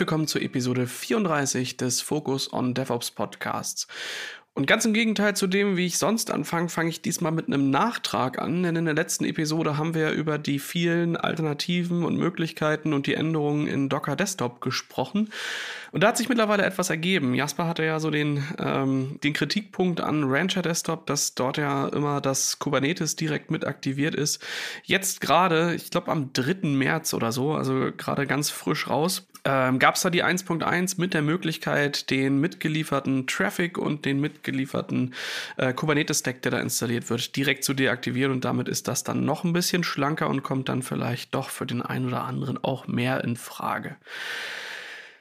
willkommen zur Episode 34 des Focus on DevOps Podcasts. Und ganz im Gegenteil zu dem, wie ich sonst anfange, fange ich diesmal mit einem Nachtrag an, denn in der letzten Episode haben wir über die vielen Alternativen und Möglichkeiten und die Änderungen in Docker Desktop gesprochen. Und da hat sich mittlerweile etwas ergeben. Jasper hatte ja so den, ähm, den Kritikpunkt an Rancher Desktop, dass dort ja immer das Kubernetes direkt mit aktiviert ist. Jetzt gerade, ich glaube am 3. März oder so, also gerade ganz frisch raus, ähm, gab es da die 1.1 mit der Möglichkeit, den mitgelieferten Traffic und den mitgelieferten äh, Kubernetes-Stack, der da installiert wird, direkt zu deaktivieren. Und damit ist das dann noch ein bisschen schlanker und kommt dann vielleicht doch für den einen oder anderen auch mehr in Frage.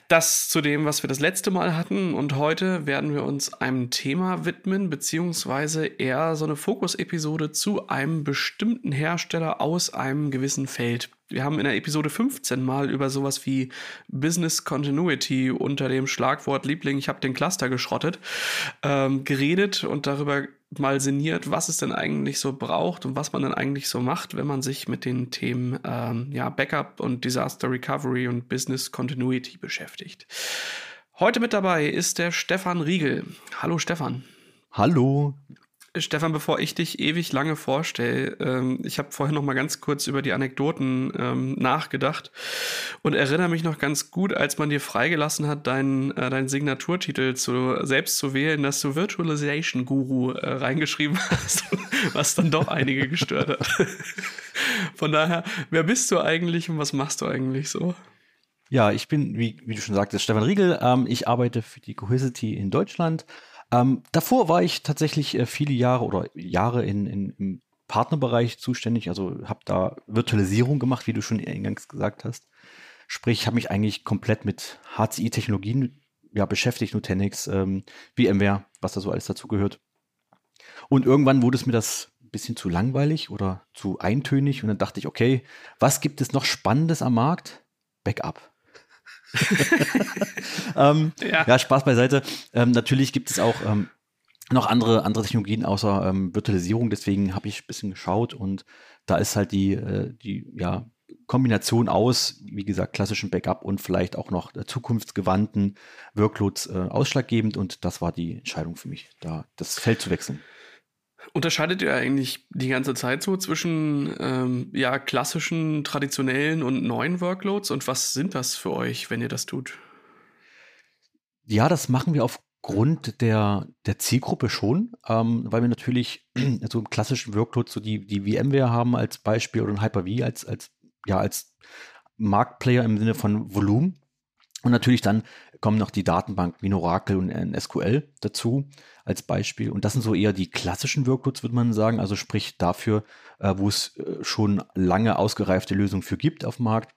Das zu dem, was wir das letzte Mal hatten. Und heute werden wir uns einem Thema widmen, beziehungsweise eher so eine Fokus-Episode zu einem bestimmten Hersteller aus einem gewissen Feld. Wir haben in der Episode 15 mal über sowas wie Business Continuity unter dem Schlagwort Liebling, ich habe den Cluster geschrottet, ähm, geredet und darüber mal sinniert, was es denn eigentlich so braucht und was man dann eigentlich so macht, wenn man sich mit den Themen ähm, ja, Backup und Disaster Recovery und Business Continuity beschäftigt. Heute mit dabei ist der Stefan Riegel. Hallo Stefan. Hallo. Stefan, bevor ich dich ewig lange vorstelle, ähm, ich habe vorhin noch mal ganz kurz über die Anekdoten ähm, nachgedacht und erinnere mich noch ganz gut, als man dir freigelassen hat, deinen äh, dein Signaturtitel zu, selbst zu wählen, dass du Virtualization Guru äh, reingeschrieben hast, was dann doch einige gestört hat. Von daher, wer bist du eigentlich und was machst du eigentlich so? Ja, ich bin, wie, wie du schon sagtest, Stefan Riegel. Ähm, ich arbeite für die Cohesity in Deutschland ähm, davor war ich tatsächlich äh, viele Jahre oder Jahre in, in, im Partnerbereich zuständig, also habe da Virtualisierung gemacht, wie du schon eingangs gesagt hast. Sprich, habe mich eigentlich komplett mit HCI-Technologien ja, beschäftigt, Nutanix, ähm, VMware, was da so alles dazu gehört. Und irgendwann wurde es mir das ein bisschen zu langweilig oder zu eintönig und dann dachte ich, okay, was gibt es noch Spannendes am Markt? Backup. ähm, ja. ja. Spaß beiseite. Ähm, natürlich gibt es auch ähm, noch andere, andere Technologien außer ähm, Virtualisierung, deswegen habe ich ein bisschen geschaut und da ist halt die, äh, die ja, Kombination aus, wie gesagt, klassischen Backup und vielleicht auch noch äh, zukunftsgewandten Workloads äh, ausschlaggebend und das war die Entscheidung für mich, da das Feld zu wechseln. Unterscheidet ihr eigentlich die ganze Zeit so zwischen ähm, ja, klassischen, traditionellen und neuen Workloads? Und was sind das für euch, wenn ihr das tut? Ja, das machen wir aufgrund der, der Zielgruppe schon, ähm, weil wir natürlich so im klassischen Workload so die, die VMware haben als Beispiel oder ein Hyper-V als, als, ja, als Marktplayer im Sinne von Volumen. Und natürlich dann kommen noch die Datenbanken wie Oracle und SQL dazu als Beispiel. Und das sind so eher die klassischen Workloads, würde man sagen. Also sprich dafür, äh, wo es äh, schon lange ausgereifte Lösungen für gibt auf dem Markt.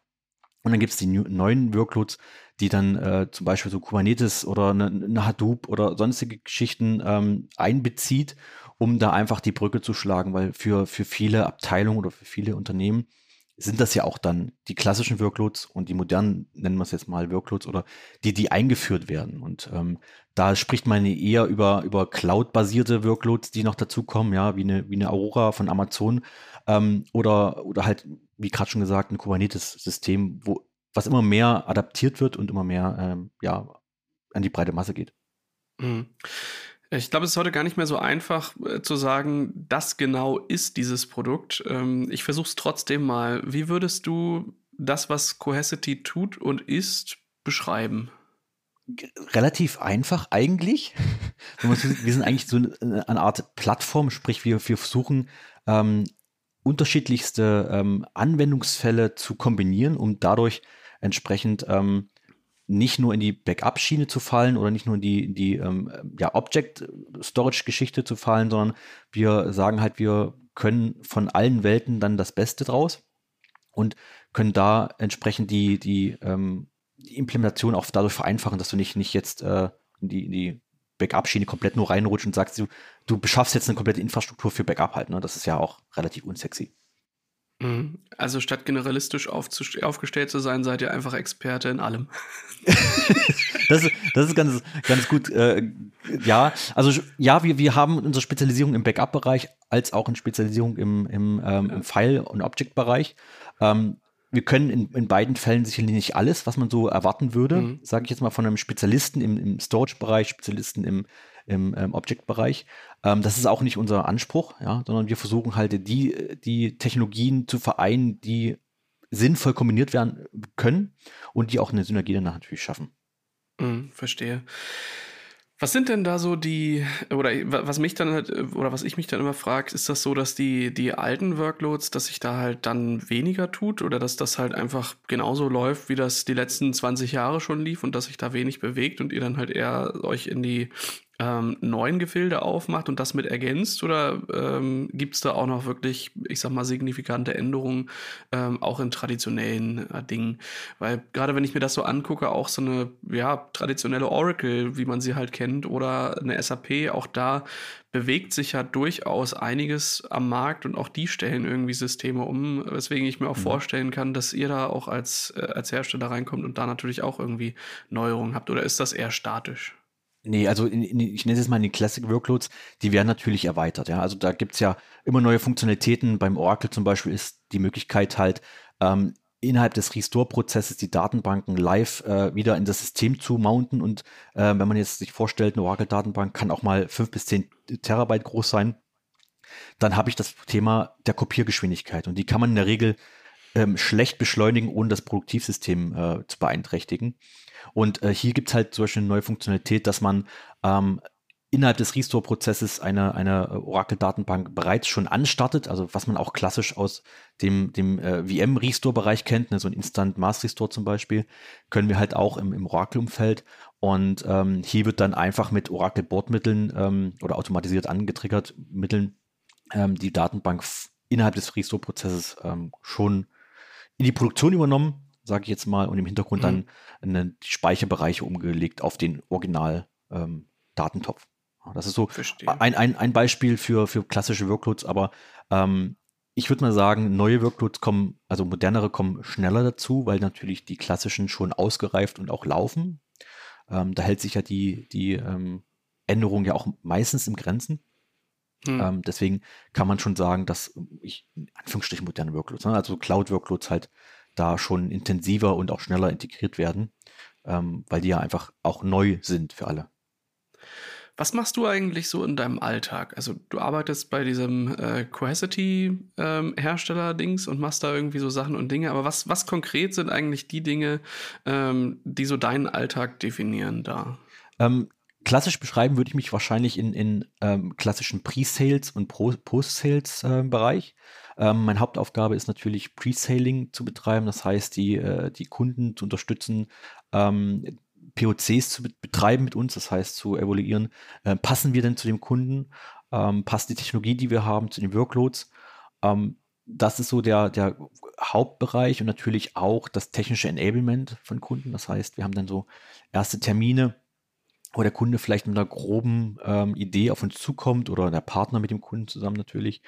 Und dann gibt es die neuen Workloads, die dann äh, zum Beispiel so Kubernetes oder eine, eine Hadoop oder sonstige Geschichten ähm, einbezieht, um da einfach die Brücke zu schlagen, weil für, für viele Abteilungen oder für viele Unternehmen sind das ja auch dann die klassischen Workloads und die modernen, nennen wir es jetzt mal Workloads oder die, die eingeführt werden. Und ähm, da spricht man eher über, über Cloud-basierte Workloads, die noch dazukommen, ja, wie eine, wie eine Aurora von Amazon ähm, oder, oder halt, wie gerade schon gesagt, ein Kubernetes-System, wo was immer mehr adaptiert wird und immer mehr ähm, ja, an die breite Masse geht. Mhm. Ich glaube, es ist heute gar nicht mehr so einfach äh, zu sagen, das genau ist dieses Produkt. Ähm, ich versuche es trotzdem mal. Wie würdest du das, was Cohesity tut und ist, beschreiben? Relativ einfach eigentlich. wir sind eigentlich so eine, eine Art Plattform, sprich wir, wir versuchen ähm, unterschiedlichste ähm, Anwendungsfälle zu kombinieren, um dadurch entsprechend ähm, nicht nur in die Backup-Schiene zu fallen oder nicht nur in die, die ähm, ja, Object-Storage-Geschichte zu fallen, sondern wir sagen halt, wir können von allen Welten dann das Beste draus und können da entsprechend die, die, ähm, die Implementation auch dadurch vereinfachen, dass du nicht, nicht jetzt äh, in die, in die Backup-Schiene komplett nur reinrutscht und sagst, du, du beschaffst jetzt eine komplette Infrastruktur für Backup halt. Ne? Das ist ja auch relativ unsexy. Mhm. Also statt generalistisch aufgestellt zu sein, seid ihr einfach Experte in allem. das, ist, das ist ganz, ganz gut. Äh, ja, also ja, wir, wir haben unsere Spezialisierung im Backup-Bereich als auch in Spezialisierung im, im, ähm, im File- und Object-Bereich. Ähm, wir können in, in, beiden Fällen sicherlich nicht alles, was man so erwarten würde, mhm. sage ich jetzt mal von einem Spezialisten im, im Storage-Bereich, Spezialisten im, im ähm, Object-Bereich. Ähm, das ist auch nicht unser Anspruch, ja, sondern wir versuchen halt die, die Technologien zu vereinen, die sinnvoll kombiniert werden können und die auch eine Synergie danach natürlich schaffen. Mhm, verstehe. Was sind denn da so die, oder was mich dann halt, oder was ich mich dann immer frage, ist das so, dass die, die alten Workloads, dass sich da halt dann weniger tut oder dass das halt einfach genauso läuft, wie das die letzten 20 Jahre schon lief und dass sich da wenig bewegt und ihr dann halt eher euch in die ähm, neuen Gefilde aufmacht und das mit ergänzt? Oder ähm, gibt es da auch noch wirklich, ich sag mal, signifikante Änderungen ähm, auch in traditionellen äh, Dingen? Weil gerade wenn ich mir das so angucke, auch so eine ja, traditionelle Oracle, wie man sie halt kennt, oder eine SAP, auch da bewegt sich ja durchaus einiges am Markt und auch die stellen irgendwie Systeme um, weswegen ich mir auch mhm. vorstellen kann, dass ihr da auch als, äh, als Hersteller reinkommt und da natürlich auch irgendwie Neuerungen habt. Oder ist das eher statisch? Nee, also in, in, ich nenne es mal in den Classic Workloads, die werden natürlich erweitert. Ja, also da gibt's ja immer neue Funktionalitäten. Beim Oracle zum Beispiel ist die Möglichkeit halt, ähm, innerhalb des Restore-Prozesses die Datenbanken live äh, wieder in das System zu mounten. Und äh, wenn man jetzt sich vorstellt, eine Oracle-Datenbank kann auch mal fünf bis zehn Terabyte groß sein, dann habe ich das Thema der Kopiergeschwindigkeit. Und die kann man in der Regel ähm, schlecht beschleunigen, ohne das Produktivsystem äh, zu beeinträchtigen. Und äh, hier gibt es halt zum Beispiel eine neue Funktionalität, dass man ähm, innerhalb des Restore-Prozesses eine, eine äh, Oracle-Datenbank bereits schon anstartet, also was man auch klassisch aus dem, dem äh, VM-Restore-Bereich kennt, ne, so ein Instant Mass Restore zum Beispiel, können wir halt auch im, im Oracle-Umfeld. Und ähm, hier wird dann einfach mit Oracle-Bordmitteln ähm, oder automatisiert angetriggert Mitteln ähm, die Datenbank innerhalb des Restore-Prozesses ähm, schon in die Produktion übernommen sage ich jetzt mal, und im Hintergrund mhm. dann eine, die Speicherbereiche umgelegt auf den Original-Datentopf. Ähm, das ist so ein, ein, ein Beispiel für, für klassische Workloads, aber ähm, ich würde mal sagen, neue Workloads kommen, also modernere kommen schneller dazu, weil natürlich die klassischen schon ausgereift und auch laufen. Ähm, da hält sich ja die, die ähm, Änderung ja auch meistens im Grenzen. Hm. Ähm, deswegen kann man schon sagen, dass ich in Anführungsstrichen moderne Workloads, ne, also Cloud-Workloads halt da schon intensiver und auch schneller integriert werden, ähm, weil die ja einfach auch neu sind für alle. Was machst du eigentlich so in deinem Alltag? Also du arbeitest bei diesem äh, Cohesity-Hersteller-Dings ähm, und machst da irgendwie so Sachen und Dinge, aber was, was konkret sind eigentlich die Dinge, ähm, die so deinen Alltag definieren da? Ähm, klassisch beschreiben würde ich mich wahrscheinlich in, in ähm, klassischen Pre-Sales und Post-Sales-Bereich. Äh, ähm, meine Hauptaufgabe ist natürlich Pre-Saling zu betreiben, das heißt, die, äh, die Kunden zu unterstützen, ähm, POCs zu betreiben mit uns, das heißt zu evaluieren, äh, passen wir denn zu dem Kunden, ähm, passt die Technologie, die wir haben, zu den Workloads. Ähm, das ist so der, der Hauptbereich und natürlich auch das technische Enablement von Kunden. Das heißt, wir haben dann so erste Termine, wo der Kunde vielleicht mit einer groben ähm, Idee auf uns zukommt oder der Partner mit dem Kunden zusammen natürlich,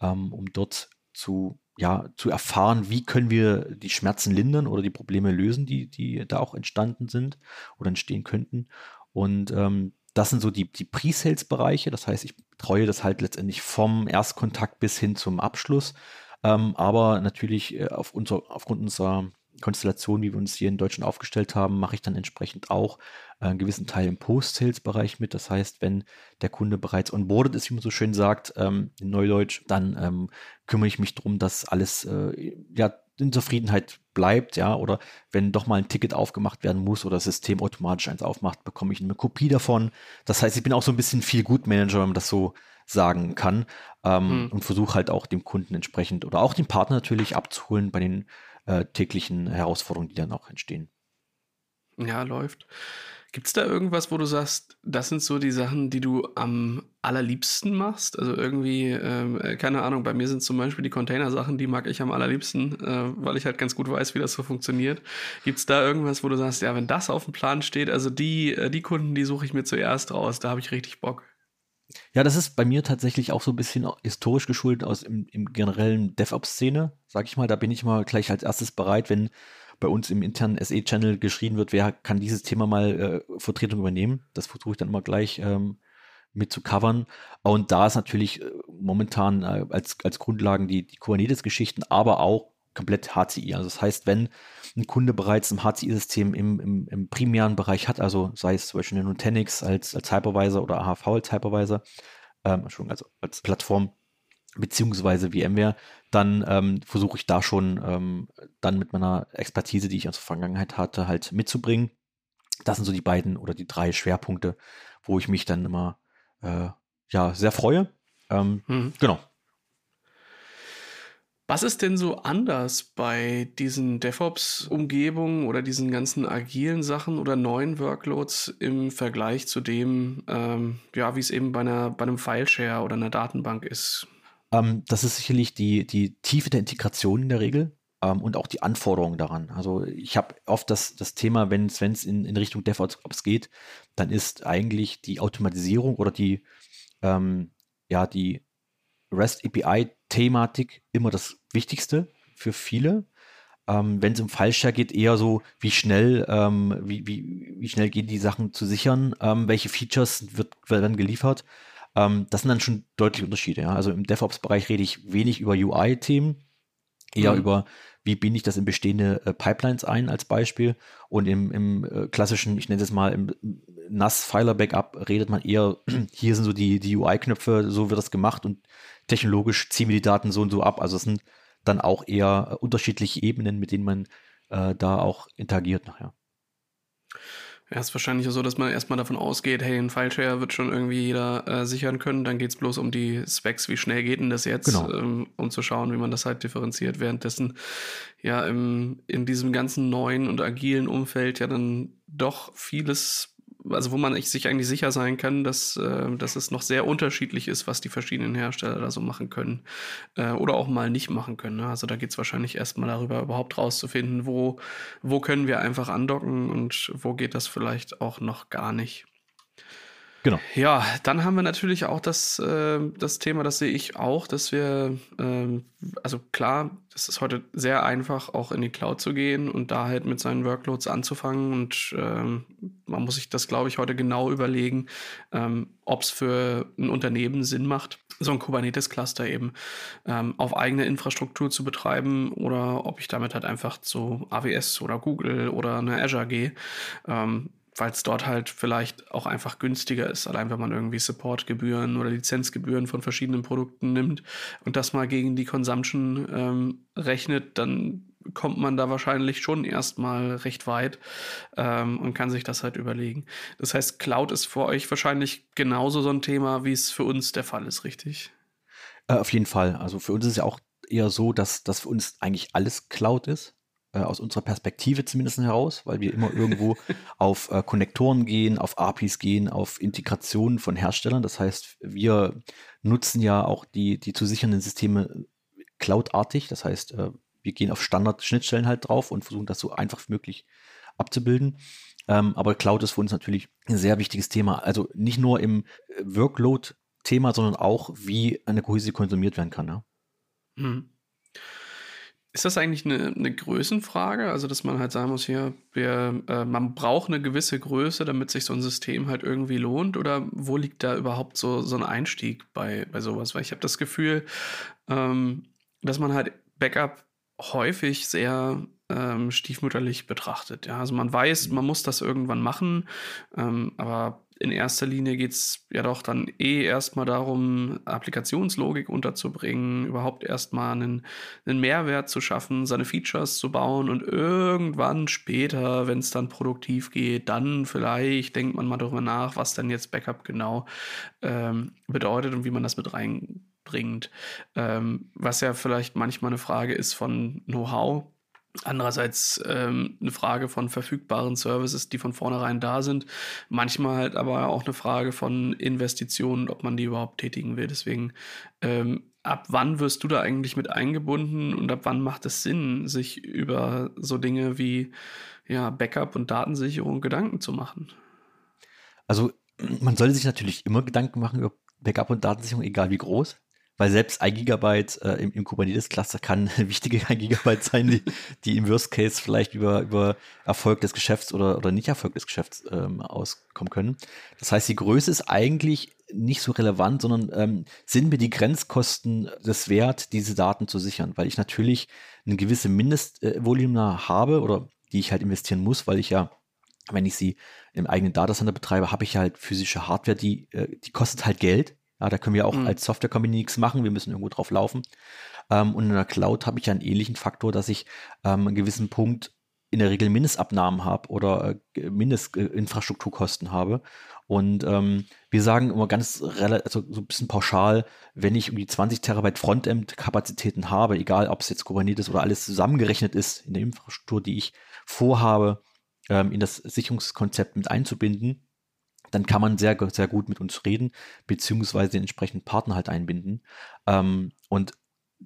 ähm, um dort zu, ja, zu erfahren, wie können wir die Schmerzen lindern oder die Probleme lösen, die, die da auch entstanden sind oder entstehen könnten. Und ähm, das sind so die, die Pre-Sales-Bereiche. Das heißt, ich betreue das halt letztendlich vom Erstkontakt bis hin zum Abschluss. Ähm, aber natürlich äh, auf unser, aufgrund unserer Konstellation, wie wir uns hier in Deutschland aufgestellt haben, mache ich dann entsprechend auch äh, einen gewissen Teil im Post-Sales-Bereich mit. Das heißt, wenn der Kunde bereits onboarded ist, wie man so schön sagt, ähm, in Neudeutsch, dann ähm, kümmere ich mich darum, dass alles äh, ja, in Zufriedenheit bleibt, ja, oder wenn doch mal ein Ticket aufgemacht werden muss oder das System automatisch eins aufmacht, bekomme ich eine Kopie davon. Das heißt, ich bin auch so ein bisschen viel Gut-Manager, wenn man das so sagen kann ähm, mhm. und versuche halt auch dem Kunden entsprechend oder auch dem Partner natürlich abzuholen bei den äh, täglichen Herausforderungen, die dann auch entstehen. Ja, läuft. Gibt es da irgendwas, wo du sagst, das sind so die Sachen, die du am allerliebsten machst? Also irgendwie, ähm, äh, keine Ahnung, bei mir sind zum Beispiel die Container-Sachen, die mag ich am allerliebsten, äh, weil ich halt ganz gut weiß, wie das so funktioniert. Gibt es da irgendwas, wo du sagst, ja, wenn das auf dem Plan steht, also die, äh, die Kunden, die suche ich mir zuerst raus, da habe ich richtig Bock. Ja, das ist bei mir tatsächlich auch so ein bisschen historisch geschuldet aus im, im generellen DevOps-Szene, sag ich mal. Da bin ich mal gleich als erstes bereit, wenn bei uns im internen SE-Channel geschrien wird, wer kann dieses Thema mal äh, Vertretung übernehmen. Das versuche ich dann immer gleich ähm, mit zu covern. Und da ist natürlich äh, momentan äh, als, als Grundlagen die, die Kubernetes-Geschichten, aber auch komplett HCI. Also das heißt, wenn ein Kunde bereits ein HCI-System im, im, im, primären Bereich hat, also sei es zum Beispiel eine Nutanix als, als Hypervisor oder AHV als Hypervisor, ähm, Entschuldigung, also als Plattform, beziehungsweise VMware, dann ähm, versuche ich da schon ähm, dann mit meiner Expertise, die ich aus der Vergangenheit hatte, halt mitzubringen. Das sind so die beiden oder die drei Schwerpunkte, wo ich mich dann immer äh, ja sehr freue. Ähm, mhm. Genau. Was ist denn so anders bei diesen DevOps-Umgebungen oder diesen ganzen agilen Sachen oder neuen Workloads im Vergleich zu dem, ähm, ja, wie es eben bei, einer, bei einem Fileshare oder einer Datenbank ist? Ähm, das ist sicherlich die, die Tiefe der Integration in der Regel ähm, und auch die Anforderungen daran. Also ich habe oft das, das Thema, wenn es in, in Richtung DevOps geht, dann ist eigentlich die Automatisierung oder die, ähm, ja, die REST API-Thematik immer das Wichtigste für viele. Ähm, Wenn es um Fallshare geht, eher so, wie schnell, ähm, wie, wie, wie schnell gehen die Sachen zu sichern, ähm, welche Features wird, werden geliefert. Ähm, das sind dann schon deutliche Unterschiede. Ja? Also im DevOps-Bereich rede ich wenig über UI-Themen, eher mhm. über, wie binde ich das in bestehende äh, Pipelines ein als Beispiel. Und im, im äh, klassischen, ich nenne es mal, im NAS-Filer-Backup redet man eher, hier sind so die, die UI-Knöpfe, so wird das gemacht und technologisch ziehen wir die Daten so und so ab. Also es sind dann auch eher äh, unterschiedliche Ebenen, mit denen man äh, da auch interagiert nachher. Ja, ist wahrscheinlich so, dass man erstmal davon ausgeht, hey, ein Fileshare wird schon irgendwie jeder äh, sichern können. Dann geht es bloß um die Specs, wie schnell geht denn das jetzt, genau. ähm, um zu schauen, wie man das halt differenziert. Währenddessen ja im, in diesem ganzen neuen und agilen Umfeld ja dann doch vieles also wo man sich eigentlich sicher sein kann, dass, äh, dass es noch sehr unterschiedlich ist, was die verschiedenen Hersteller da so machen können äh, oder auch mal nicht machen können. Ne? Also da geht es wahrscheinlich erstmal darüber, überhaupt rauszufinden, wo, wo können wir einfach andocken und wo geht das vielleicht auch noch gar nicht. Genau. Ja, dann haben wir natürlich auch das, äh, das Thema, das sehe ich auch, dass wir, äh, also klar, es ist heute sehr einfach, auch in die Cloud zu gehen und da halt mit seinen Workloads anzufangen. Und ähm, man muss sich das, glaube ich, heute genau überlegen, ähm, ob es für ein Unternehmen Sinn macht, so ein Kubernetes-Cluster eben ähm, auf eigene Infrastruktur zu betreiben oder ob ich damit halt einfach zu AWS oder Google oder eine Azure gehe. Ähm, weil es dort halt vielleicht auch einfach günstiger ist, allein wenn man irgendwie Supportgebühren oder Lizenzgebühren von verschiedenen Produkten nimmt und das mal gegen die Consumption ähm, rechnet, dann kommt man da wahrscheinlich schon erstmal recht weit ähm, und kann sich das halt überlegen. Das heißt, Cloud ist für euch wahrscheinlich genauso so ein Thema, wie es für uns der Fall ist, richtig? Äh, auf jeden Fall. Also für uns ist es ja auch eher so, dass das für uns eigentlich alles Cloud ist äh, aus unserer Perspektive zumindest heraus, weil wir immer irgendwo auf äh, Konnektoren gehen, auf APIs gehen, auf Integrationen von Herstellern. Das heißt, wir nutzen ja auch die, die zu sichernden Systeme cloudartig. Das heißt, äh, wir gehen auf Standard-Schnittstellen halt drauf und versuchen das so einfach wie möglich abzubilden. Ähm, aber Cloud ist für uns natürlich ein sehr wichtiges Thema. Also nicht nur im äh, Workload-Thema, sondern auch, wie eine Kohäsie konsumiert werden kann. Ja? Mhm. Ist das eigentlich eine, eine Größenfrage? Also, dass man halt sagen muss, hier, wir, äh, man braucht eine gewisse Größe, damit sich so ein System halt irgendwie lohnt? Oder wo liegt da überhaupt so, so ein Einstieg bei, bei sowas? Weil ich habe das Gefühl, ähm, dass man halt Backup häufig sehr ähm, stiefmütterlich betrachtet. Ja, also man weiß, man muss das irgendwann machen, ähm, aber in erster Linie geht es ja doch dann eh erstmal darum, Applikationslogik unterzubringen, überhaupt erstmal einen, einen Mehrwert zu schaffen, seine Features zu bauen und irgendwann später, wenn es dann produktiv geht, dann vielleicht denkt man mal darüber nach, was denn jetzt Backup genau ähm, bedeutet und wie man das mit reinbringt. Ähm, was ja vielleicht manchmal eine Frage ist von Know-how Andererseits ähm, eine Frage von verfügbaren Services, die von vornherein da sind. Manchmal halt aber auch eine Frage von Investitionen, ob man die überhaupt tätigen will. Deswegen, ähm, ab wann wirst du da eigentlich mit eingebunden und ab wann macht es Sinn, sich über so Dinge wie ja, Backup und Datensicherung Gedanken zu machen? Also man sollte sich natürlich immer Gedanken machen über Backup und Datensicherung, egal wie groß. Weil selbst ein Gigabyte äh, im, im Kubernetes-Cluster kann wichtige ein Gigabyte sein, die, die im Worst Case vielleicht über, über Erfolg des Geschäfts oder, oder Nicht-Erfolg des Geschäfts ähm, auskommen können. Das heißt, die Größe ist eigentlich nicht so relevant, sondern ähm, sind mir die Grenzkosten des Wert, diese Daten zu sichern, weil ich natürlich eine gewisse Mindestvolumen habe oder die ich halt investieren muss, weil ich ja, wenn ich sie im eigenen Datacenter betreibe, habe ich halt physische Hardware, die, äh, die kostet halt Geld. Ja, da können wir auch mhm. als Software Company nichts machen. Wir müssen irgendwo drauf laufen. Ähm, und in der Cloud habe ich ja einen ähnlichen Faktor, dass ich ähm, einen gewissen Punkt in der Regel Mindestabnahmen habe oder äh, Mindestinfrastrukturkosten habe. Und ähm, wir sagen immer ganz also so ein bisschen pauschal, wenn ich um die 20 Terabyte Frontend-Kapazitäten habe, egal ob es jetzt Kubernetes oder alles zusammengerechnet ist in der Infrastruktur, die ich vorhabe, ähm, in das Sicherungskonzept mit einzubinden, dann kann man sehr, sehr gut mit uns reden, beziehungsweise den entsprechenden Partner halt einbinden. Ähm, und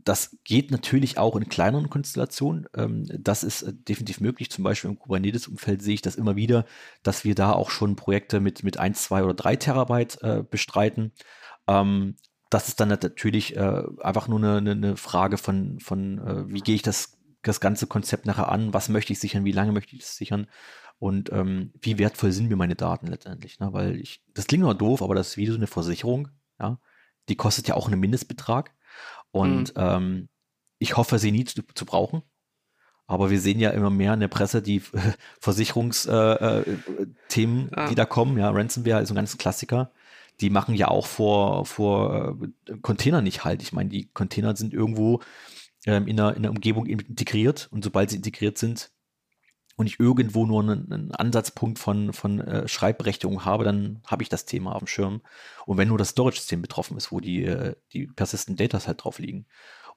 das geht natürlich auch in kleineren Konstellationen. Ähm, das ist äh, definitiv möglich. Zum Beispiel im Kubernetes-Umfeld sehe ich das immer wieder, dass wir da auch schon Projekte mit, mit 1, 2 oder 3 Terabyte äh, bestreiten. Ähm, das ist dann natürlich äh, einfach nur eine, eine Frage von, von wie gehe ich das, das ganze Konzept nachher an, was möchte ich sichern, wie lange möchte ich das sichern und ähm, wie wertvoll sind mir meine Daten letztendlich. Ne? Weil ich, das klingt nur doof, aber das ist wie so eine Versicherung, ja. Die kostet ja auch einen Mindestbetrag. Und mhm. ähm, ich hoffe, sie nie zu, zu, brauchen. Aber wir sehen ja immer mehr in der Presse die äh, Versicherungsthemen, äh, ah. die da kommen. Ja, Ransomware ist ein ganz Klassiker. Die machen ja auch vor, vor äh, Containern nicht halt. Ich meine, die Container sind irgendwo ähm, in, der, in der Umgebung integriert und sobald sie integriert sind, und ich irgendwo nur einen, einen Ansatzpunkt von, von äh, Schreibberechtigung habe, dann habe ich das Thema auf dem Schirm. Und wenn nur das Storage-System betroffen ist, wo die, äh, die Persistent Datas halt drauf liegen.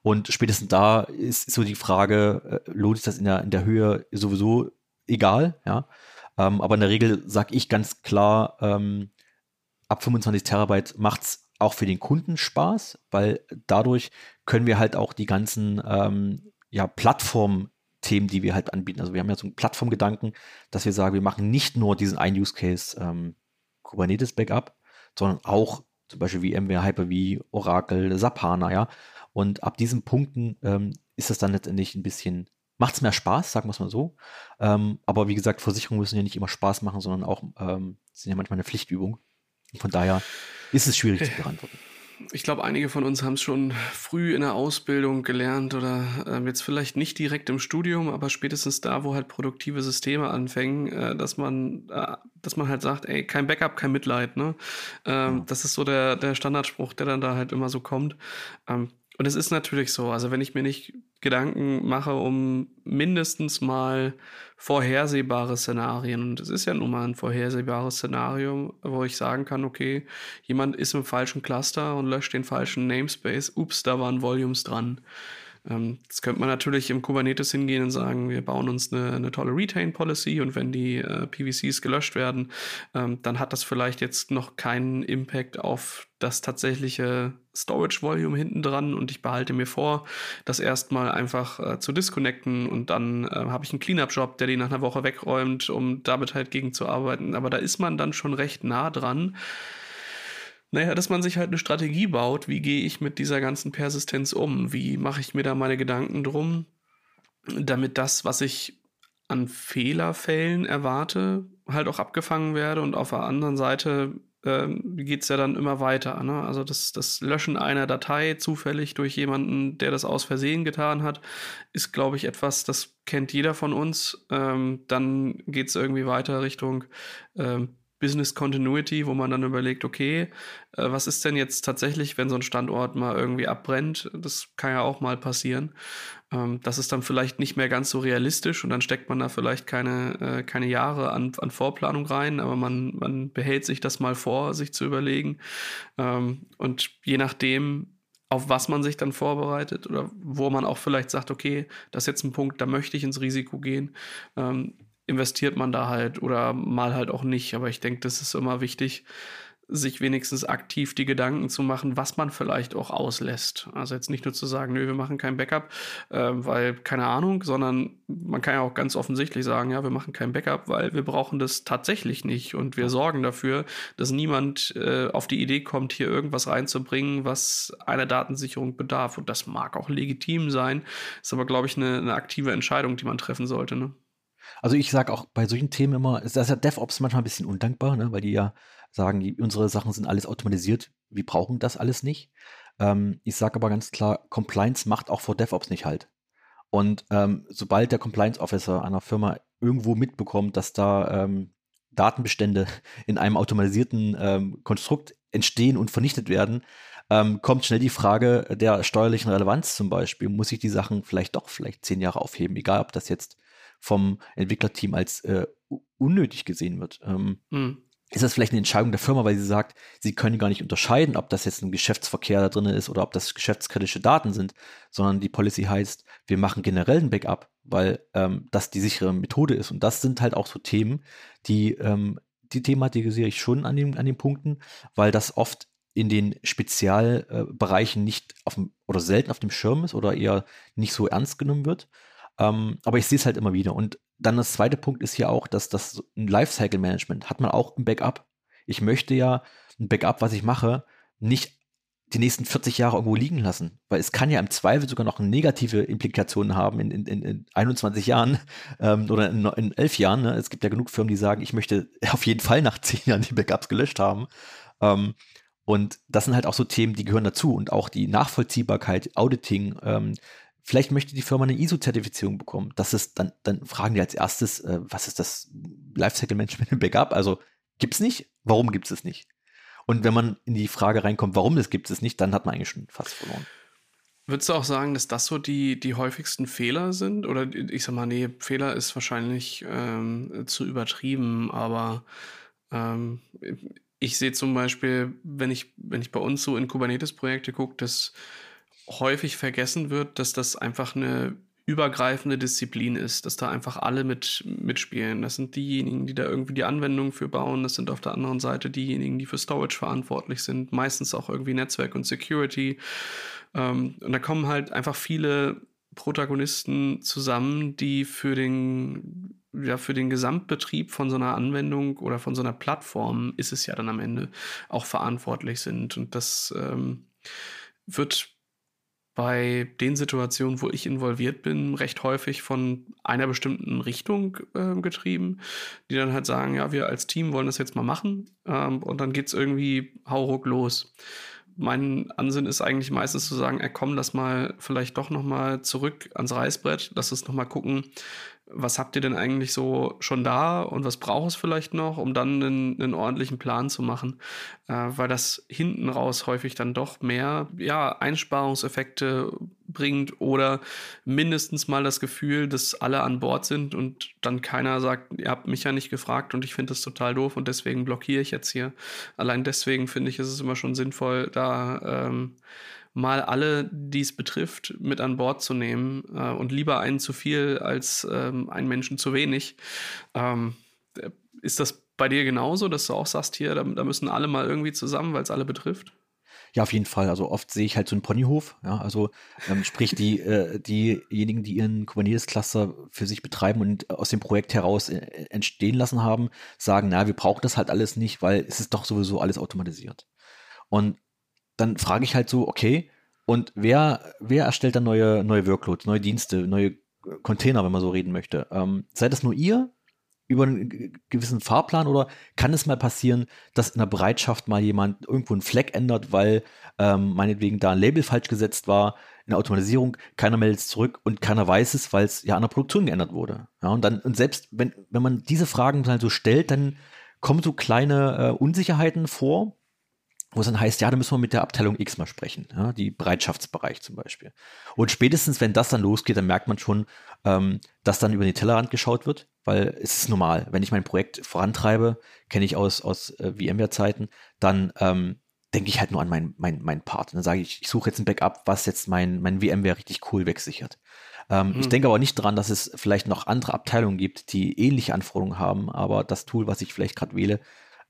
Und spätestens da ist so die Frage, äh, lohnt sich das in der, in der Höhe sowieso egal, ja. Ähm, aber in der Regel sage ich ganz klar, ähm, ab 25 Terabyte macht's auch für den Kunden Spaß, weil dadurch können wir halt auch die ganzen ähm, ja, Plattformen Themen, die wir halt anbieten. Also wir haben ja so einen Plattformgedanken, dass wir sagen, wir machen nicht nur diesen ein Use Case ähm, Kubernetes Backup, sondern auch zum Beispiel wie MWare, Hyper-V, Oracle, SAP HANA, ja. Und ab diesen Punkten ähm, ist das dann letztendlich ein bisschen, macht es mehr Spaß, sagen wir es mal so. Ähm, aber wie gesagt, Versicherungen müssen ja nicht immer Spaß machen, sondern auch ähm, sind ja manchmal eine Pflichtübung. Und von daher ist es schwierig zu beantworten ich glaube, einige von uns haben es schon früh in der Ausbildung gelernt oder äh, jetzt vielleicht nicht direkt im Studium, aber spätestens da, wo halt produktive Systeme anfangen, äh, dass man, äh, dass man halt sagt, ey, kein Backup, kein Mitleid, ne? Ähm, ja. Das ist so der, der Standardspruch, der dann da halt immer so kommt. Ähm, und es ist natürlich so, also wenn ich mir nicht Gedanken mache um mindestens mal vorhersehbare Szenarien, und es ist ja nun mal ein vorhersehbares Szenario, wo ich sagen kann, okay, jemand ist im falschen Cluster und löscht den falschen Namespace, ups, da waren Volumes dran. Ähm, das könnte man natürlich im Kubernetes hingehen und sagen, wir bauen uns eine, eine tolle Retain-Policy und wenn die äh, PVCs gelöscht werden, ähm, dann hat das vielleicht jetzt noch keinen Impact auf das tatsächliche Storage-Volume hinten dran und ich behalte mir vor, das erstmal einfach äh, zu disconnecten und dann äh, habe ich einen Cleanup-Job, der die nach einer Woche wegräumt, um damit halt gegenzuarbeiten. Aber da ist man dann schon recht nah dran. Naja, dass man sich halt eine Strategie baut, wie gehe ich mit dieser ganzen Persistenz um? Wie mache ich mir da meine Gedanken drum, damit das, was ich an Fehlerfällen erwarte, halt auch abgefangen werde und auf der anderen Seite ähm, geht es ja dann immer weiter. Ne? Also das, das Löschen einer Datei zufällig durch jemanden, der das aus Versehen getan hat, ist, glaube ich, etwas, das kennt jeder von uns. Ähm, dann geht es irgendwie weiter Richtung ähm, Business Continuity, wo man dann überlegt, okay, äh, was ist denn jetzt tatsächlich, wenn so ein Standort mal irgendwie abbrennt? Das kann ja auch mal passieren. Ähm, das ist dann vielleicht nicht mehr ganz so realistisch und dann steckt man da vielleicht keine, äh, keine Jahre an, an Vorplanung rein, aber man, man behält sich das mal vor, sich zu überlegen. Ähm, und je nachdem, auf was man sich dann vorbereitet oder wo man auch vielleicht sagt, okay, das ist jetzt ein Punkt, da möchte ich ins Risiko gehen, ähm, investiert man da halt oder mal halt auch nicht. Aber ich denke, das ist immer wichtig, sich wenigstens aktiv die Gedanken zu machen, was man vielleicht auch auslässt. Also jetzt nicht nur zu sagen, nö, wir machen kein Backup, äh, weil keine Ahnung, sondern man kann ja auch ganz offensichtlich sagen, ja, wir machen kein Backup, weil wir brauchen das tatsächlich nicht und wir sorgen dafür, dass niemand äh, auf die Idee kommt, hier irgendwas reinzubringen, was einer Datensicherung bedarf. Und das mag auch legitim sein, ist aber, glaube ich, eine, eine aktive Entscheidung, die man treffen sollte. Ne? Also ich sage auch bei solchen Themen immer, das ist ja DevOps manchmal ein bisschen undankbar, ne, weil die ja sagen, unsere Sachen sind alles automatisiert, wir brauchen das alles nicht. Ähm, ich sage aber ganz klar, Compliance macht auch vor DevOps nicht halt. Und ähm, sobald der Compliance Officer einer Firma irgendwo mitbekommt, dass da ähm, Datenbestände in einem automatisierten ähm, Konstrukt entstehen und vernichtet werden, ähm, kommt schnell die Frage der steuerlichen Relevanz zum Beispiel. Muss ich die Sachen vielleicht doch vielleicht zehn Jahre aufheben, egal ob das jetzt vom Entwicklerteam als äh, unnötig gesehen wird. Ähm, mhm ist das vielleicht eine Entscheidung der Firma, weil sie sagt, sie können gar nicht unterscheiden, ob das jetzt ein Geschäftsverkehr da drin ist oder ob das geschäftskritische Daten sind, sondern die Policy heißt, wir machen generell ein Backup, weil ähm, das die sichere Methode ist. Und das sind halt auch so Themen, die, ähm, die thematisiere ich schon an, dem, an den Punkten, weil das oft in den Spezialbereichen nicht auf dem, oder selten auf dem Schirm ist oder eher nicht so ernst genommen wird. Ähm, aber ich sehe es halt immer wieder. Und dann das zweite Punkt ist hier auch, dass das ein Lifecycle Management hat man auch im Backup. Ich möchte ja ein Backup, was ich mache, nicht die nächsten 40 Jahre irgendwo liegen lassen, weil es kann ja im Zweifel sogar noch negative Implikationen haben in, in, in 21 Jahren ähm, oder in, in 11 Jahren. Ne? Es gibt ja genug Firmen, die sagen, ich möchte auf jeden Fall nach 10 Jahren die Backups gelöscht haben. Ähm, und das sind halt auch so Themen, die gehören dazu und auch die Nachvollziehbarkeit, Auditing, ähm, vielleicht möchte die Firma eine ISO-Zertifizierung bekommen. Das ist dann, dann fragen die als erstes, äh, was ist das Lifecycle Management im Backup? Also gibt es nicht? Warum gibt es es nicht? Und wenn man in die Frage reinkommt, warum es gibt es nicht, dann hat man eigentlich schon fast verloren. Würdest du auch sagen, dass das so die, die häufigsten Fehler sind? Oder ich sag mal, nee, Fehler ist wahrscheinlich ähm, zu übertrieben, aber ähm, ich sehe zum Beispiel, wenn ich, wenn ich bei uns so in Kubernetes-Projekte gucke, dass häufig vergessen wird, dass das einfach eine übergreifende Disziplin ist, dass da einfach alle mit, mitspielen. Das sind diejenigen, die da irgendwie die Anwendung für bauen. Das sind auf der anderen Seite diejenigen, die für Storage verantwortlich sind. Meistens auch irgendwie Netzwerk und Security. Ähm, und da kommen halt einfach viele Protagonisten zusammen, die für den, ja, für den Gesamtbetrieb von so einer Anwendung oder von so einer Plattform ist es ja dann am Ende auch verantwortlich sind. Und das ähm, wird bei den Situationen, wo ich involviert bin, recht häufig von einer bestimmten Richtung äh, getrieben, die dann halt sagen, ja, wir als Team wollen das jetzt mal machen ähm, und dann geht es irgendwie hauruck los. Mein Ansinn ist eigentlich meistens zu sagen, komm, lass mal vielleicht doch noch mal zurück ans Reißbrett, lass uns noch mal gucken, was habt ihr denn eigentlich so schon da und was braucht es vielleicht noch, um dann einen, einen ordentlichen Plan zu machen, äh, weil das hinten raus häufig dann doch mehr ja, Einsparungseffekte bringt oder mindestens mal das Gefühl, dass alle an Bord sind und dann keiner sagt, ihr habt mich ja nicht gefragt und ich finde das total doof und deswegen blockiere ich jetzt hier. Allein deswegen finde ich, ist es immer schon sinnvoll, da ähm, mal alle, die es betrifft, mit an Bord zu nehmen äh, und lieber einen zu viel als ähm, einen Menschen zu wenig. Ähm, ist das bei dir genauso, dass du auch sagst, hier, da, da müssen alle mal irgendwie zusammen, weil es alle betrifft? Ja, auf jeden Fall. Also oft sehe ich halt so einen Ponyhof, ja, also ähm, sprich die, äh, diejenigen, die ihren Kubernetes-Cluster für sich betreiben und aus dem Projekt heraus äh, entstehen lassen haben, sagen, na, wir brauchen das halt alles nicht, weil es ist doch sowieso alles automatisiert. Und dann frage ich halt so, okay, und wer, wer erstellt dann neue, neue Workloads, neue Dienste, neue Container, wenn man so reden möchte? Ähm, seid das nur ihr über einen gewissen Fahrplan oder kann es mal passieren, dass in der Bereitschaft mal jemand irgendwo einen Fleck ändert, weil ähm, meinetwegen da ein Label falsch gesetzt war, in der Automatisierung, keiner meldet es zurück und keiner weiß es, weil es ja an der Produktion geändert wurde. Ja, und dann, und selbst wenn, wenn man diese Fragen dann so stellt, dann kommen so kleine äh, Unsicherheiten vor, wo es dann heißt, ja, da müssen wir mit der Abteilung X mal sprechen, ja, die Bereitschaftsbereich zum Beispiel. Und spätestens, wenn das dann losgeht, dann merkt man schon, ähm, dass dann über den Tellerrand geschaut wird, weil es ist normal, wenn ich mein Projekt vorantreibe, kenne ich aus, aus äh, VMware-Zeiten, dann ähm, denke ich halt nur an meinen mein, mein Part. Und dann sage ich, ich suche jetzt ein Backup, was jetzt mein, mein VMware richtig cool wegsichert. Ähm, mhm. Ich denke aber nicht daran, dass es vielleicht noch andere Abteilungen gibt, die ähnliche Anforderungen haben, aber das Tool, was ich vielleicht gerade wähle,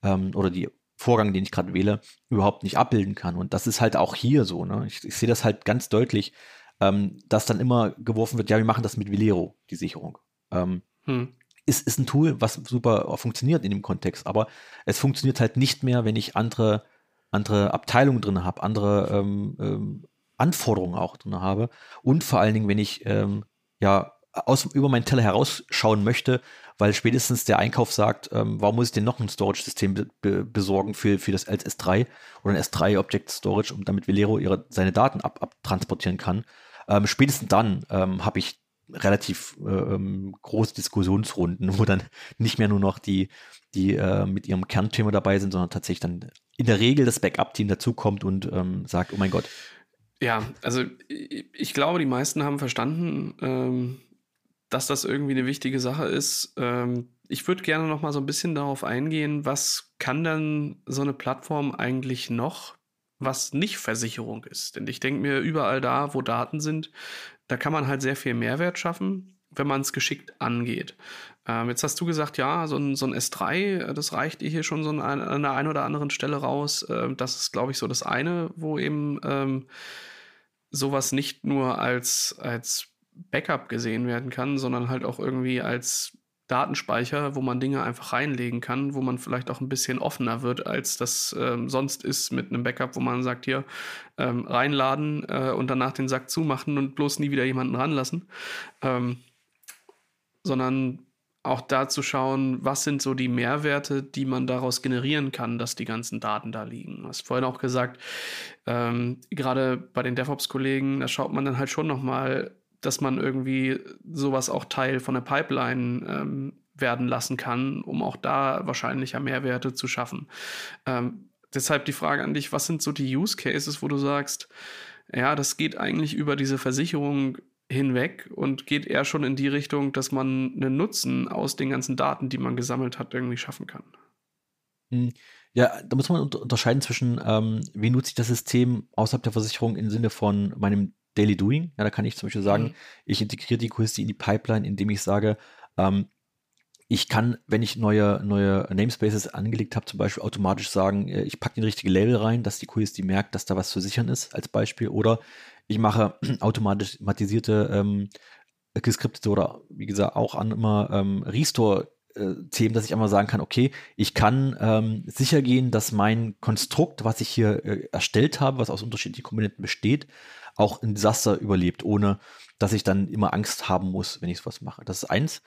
ähm, oder die Vorgang, den ich gerade wähle, überhaupt nicht abbilden kann. Und das ist halt auch hier so. Ne? Ich, ich sehe das halt ganz deutlich, ähm, dass dann immer geworfen wird, ja, wir machen das mit Velero, die Sicherung. Ähm, hm. ist, ist ein Tool, was super funktioniert in dem Kontext, aber es funktioniert halt nicht mehr, wenn ich andere, andere Abteilungen drin habe, andere ähm, ähm, Anforderungen auch drin habe und vor allen Dingen, wenn ich ähm, ja aus, über meinen Teller herausschauen möchte, weil spätestens der Einkauf sagt, ähm, warum muss ich denn noch ein Storage-System be be besorgen für, für das als S3 oder ein S3 Object Storage, um damit Velero ihre, seine Daten ab, abtransportieren kann. Ähm, spätestens dann ähm, habe ich relativ äh, ähm, große Diskussionsrunden, wo dann nicht mehr nur noch die, die äh, mit ihrem Kernthema dabei sind, sondern tatsächlich dann in der Regel das Backup-Team dazukommt und ähm, sagt, oh mein Gott. Ja, also ich glaube, die meisten haben verstanden, ähm, dass das irgendwie eine wichtige Sache ist. Ähm, ich würde gerne noch mal so ein bisschen darauf eingehen, was kann denn so eine Plattform eigentlich noch, was nicht Versicherung ist? Denn ich denke mir, überall da, wo Daten sind, da kann man halt sehr viel Mehrwert schaffen, wenn man es geschickt angeht. Ähm, jetzt hast du gesagt, ja, so ein, so ein S3, das reicht hier schon so an, an der einen oder anderen Stelle raus. Ähm, das ist, glaube ich, so das eine, wo eben ähm, sowas nicht nur als, als Backup gesehen werden kann, sondern halt auch irgendwie als Datenspeicher, wo man Dinge einfach reinlegen kann, wo man vielleicht auch ein bisschen offener wird, als das ähm, sonst ist mit einem Backup, wo man sagt, hier ähm, reinladen äh, und danach den Sack zumachen und bloß nie wieder jemanden ranlassen. Ähm, sondern auch da zu schauen, was sind so die Mehrwerte, die man daraus generieren kann, dass die ganzen Daten da liegen. Du hast vorhin auch gesagt, ähm, gerade bei den DevOps-Kollegen, da schaut man dann halt schon nochmal, dass man irgendwie sowas auch Teil von der Pipeline ähm, werden lassen kann, um auch da wahrscheinlicher Mehrwerte zu schaffen. Ähm, deshalb die Frage an dich, was sind so die Use Cases, wo du sagst, ja, das geht eigentlich über diese Versicherung hinweg und geht eher schon in die Richtung, dass man einen Nutzen aus den ganzen Daten, die man gesammelt hat, irgendwie schaffen kann. Hm. Ja, da muss man unterscheiden zwischen, ähm, wie nutze ich das System außerhalb der Versicherung im Sinne von meinem Daily Doing. Ja, da kann ich zum Beispiel sagen, mhm. ich integriere die Quizzy in die Pipeline, indem ich sage, ähm, ich kann, wenn ich neue, neue Namespaces angelegt habe, zum Beispiel automatisch sagen, äh, ich packe den richtigen Label rein, dass die QSD merkt, dass da was zu sichern ist, als Beispiel. Oder ich mache automatisierte ähm, geskriptete oder wie gesagt auch an immer ähm, Restore Themen, dass ich einmal sagen kann, okay, ich kann ähm, sicher gehen, dass mein Konstrukt, was ich hier äh, erstellt habe, was aus unterschiedlichen Komponenten besteht, auch ein Desaster überlebt, ohne dass ich dann immer Angst haben muss, wenn ich sowas mache. Das ist eins.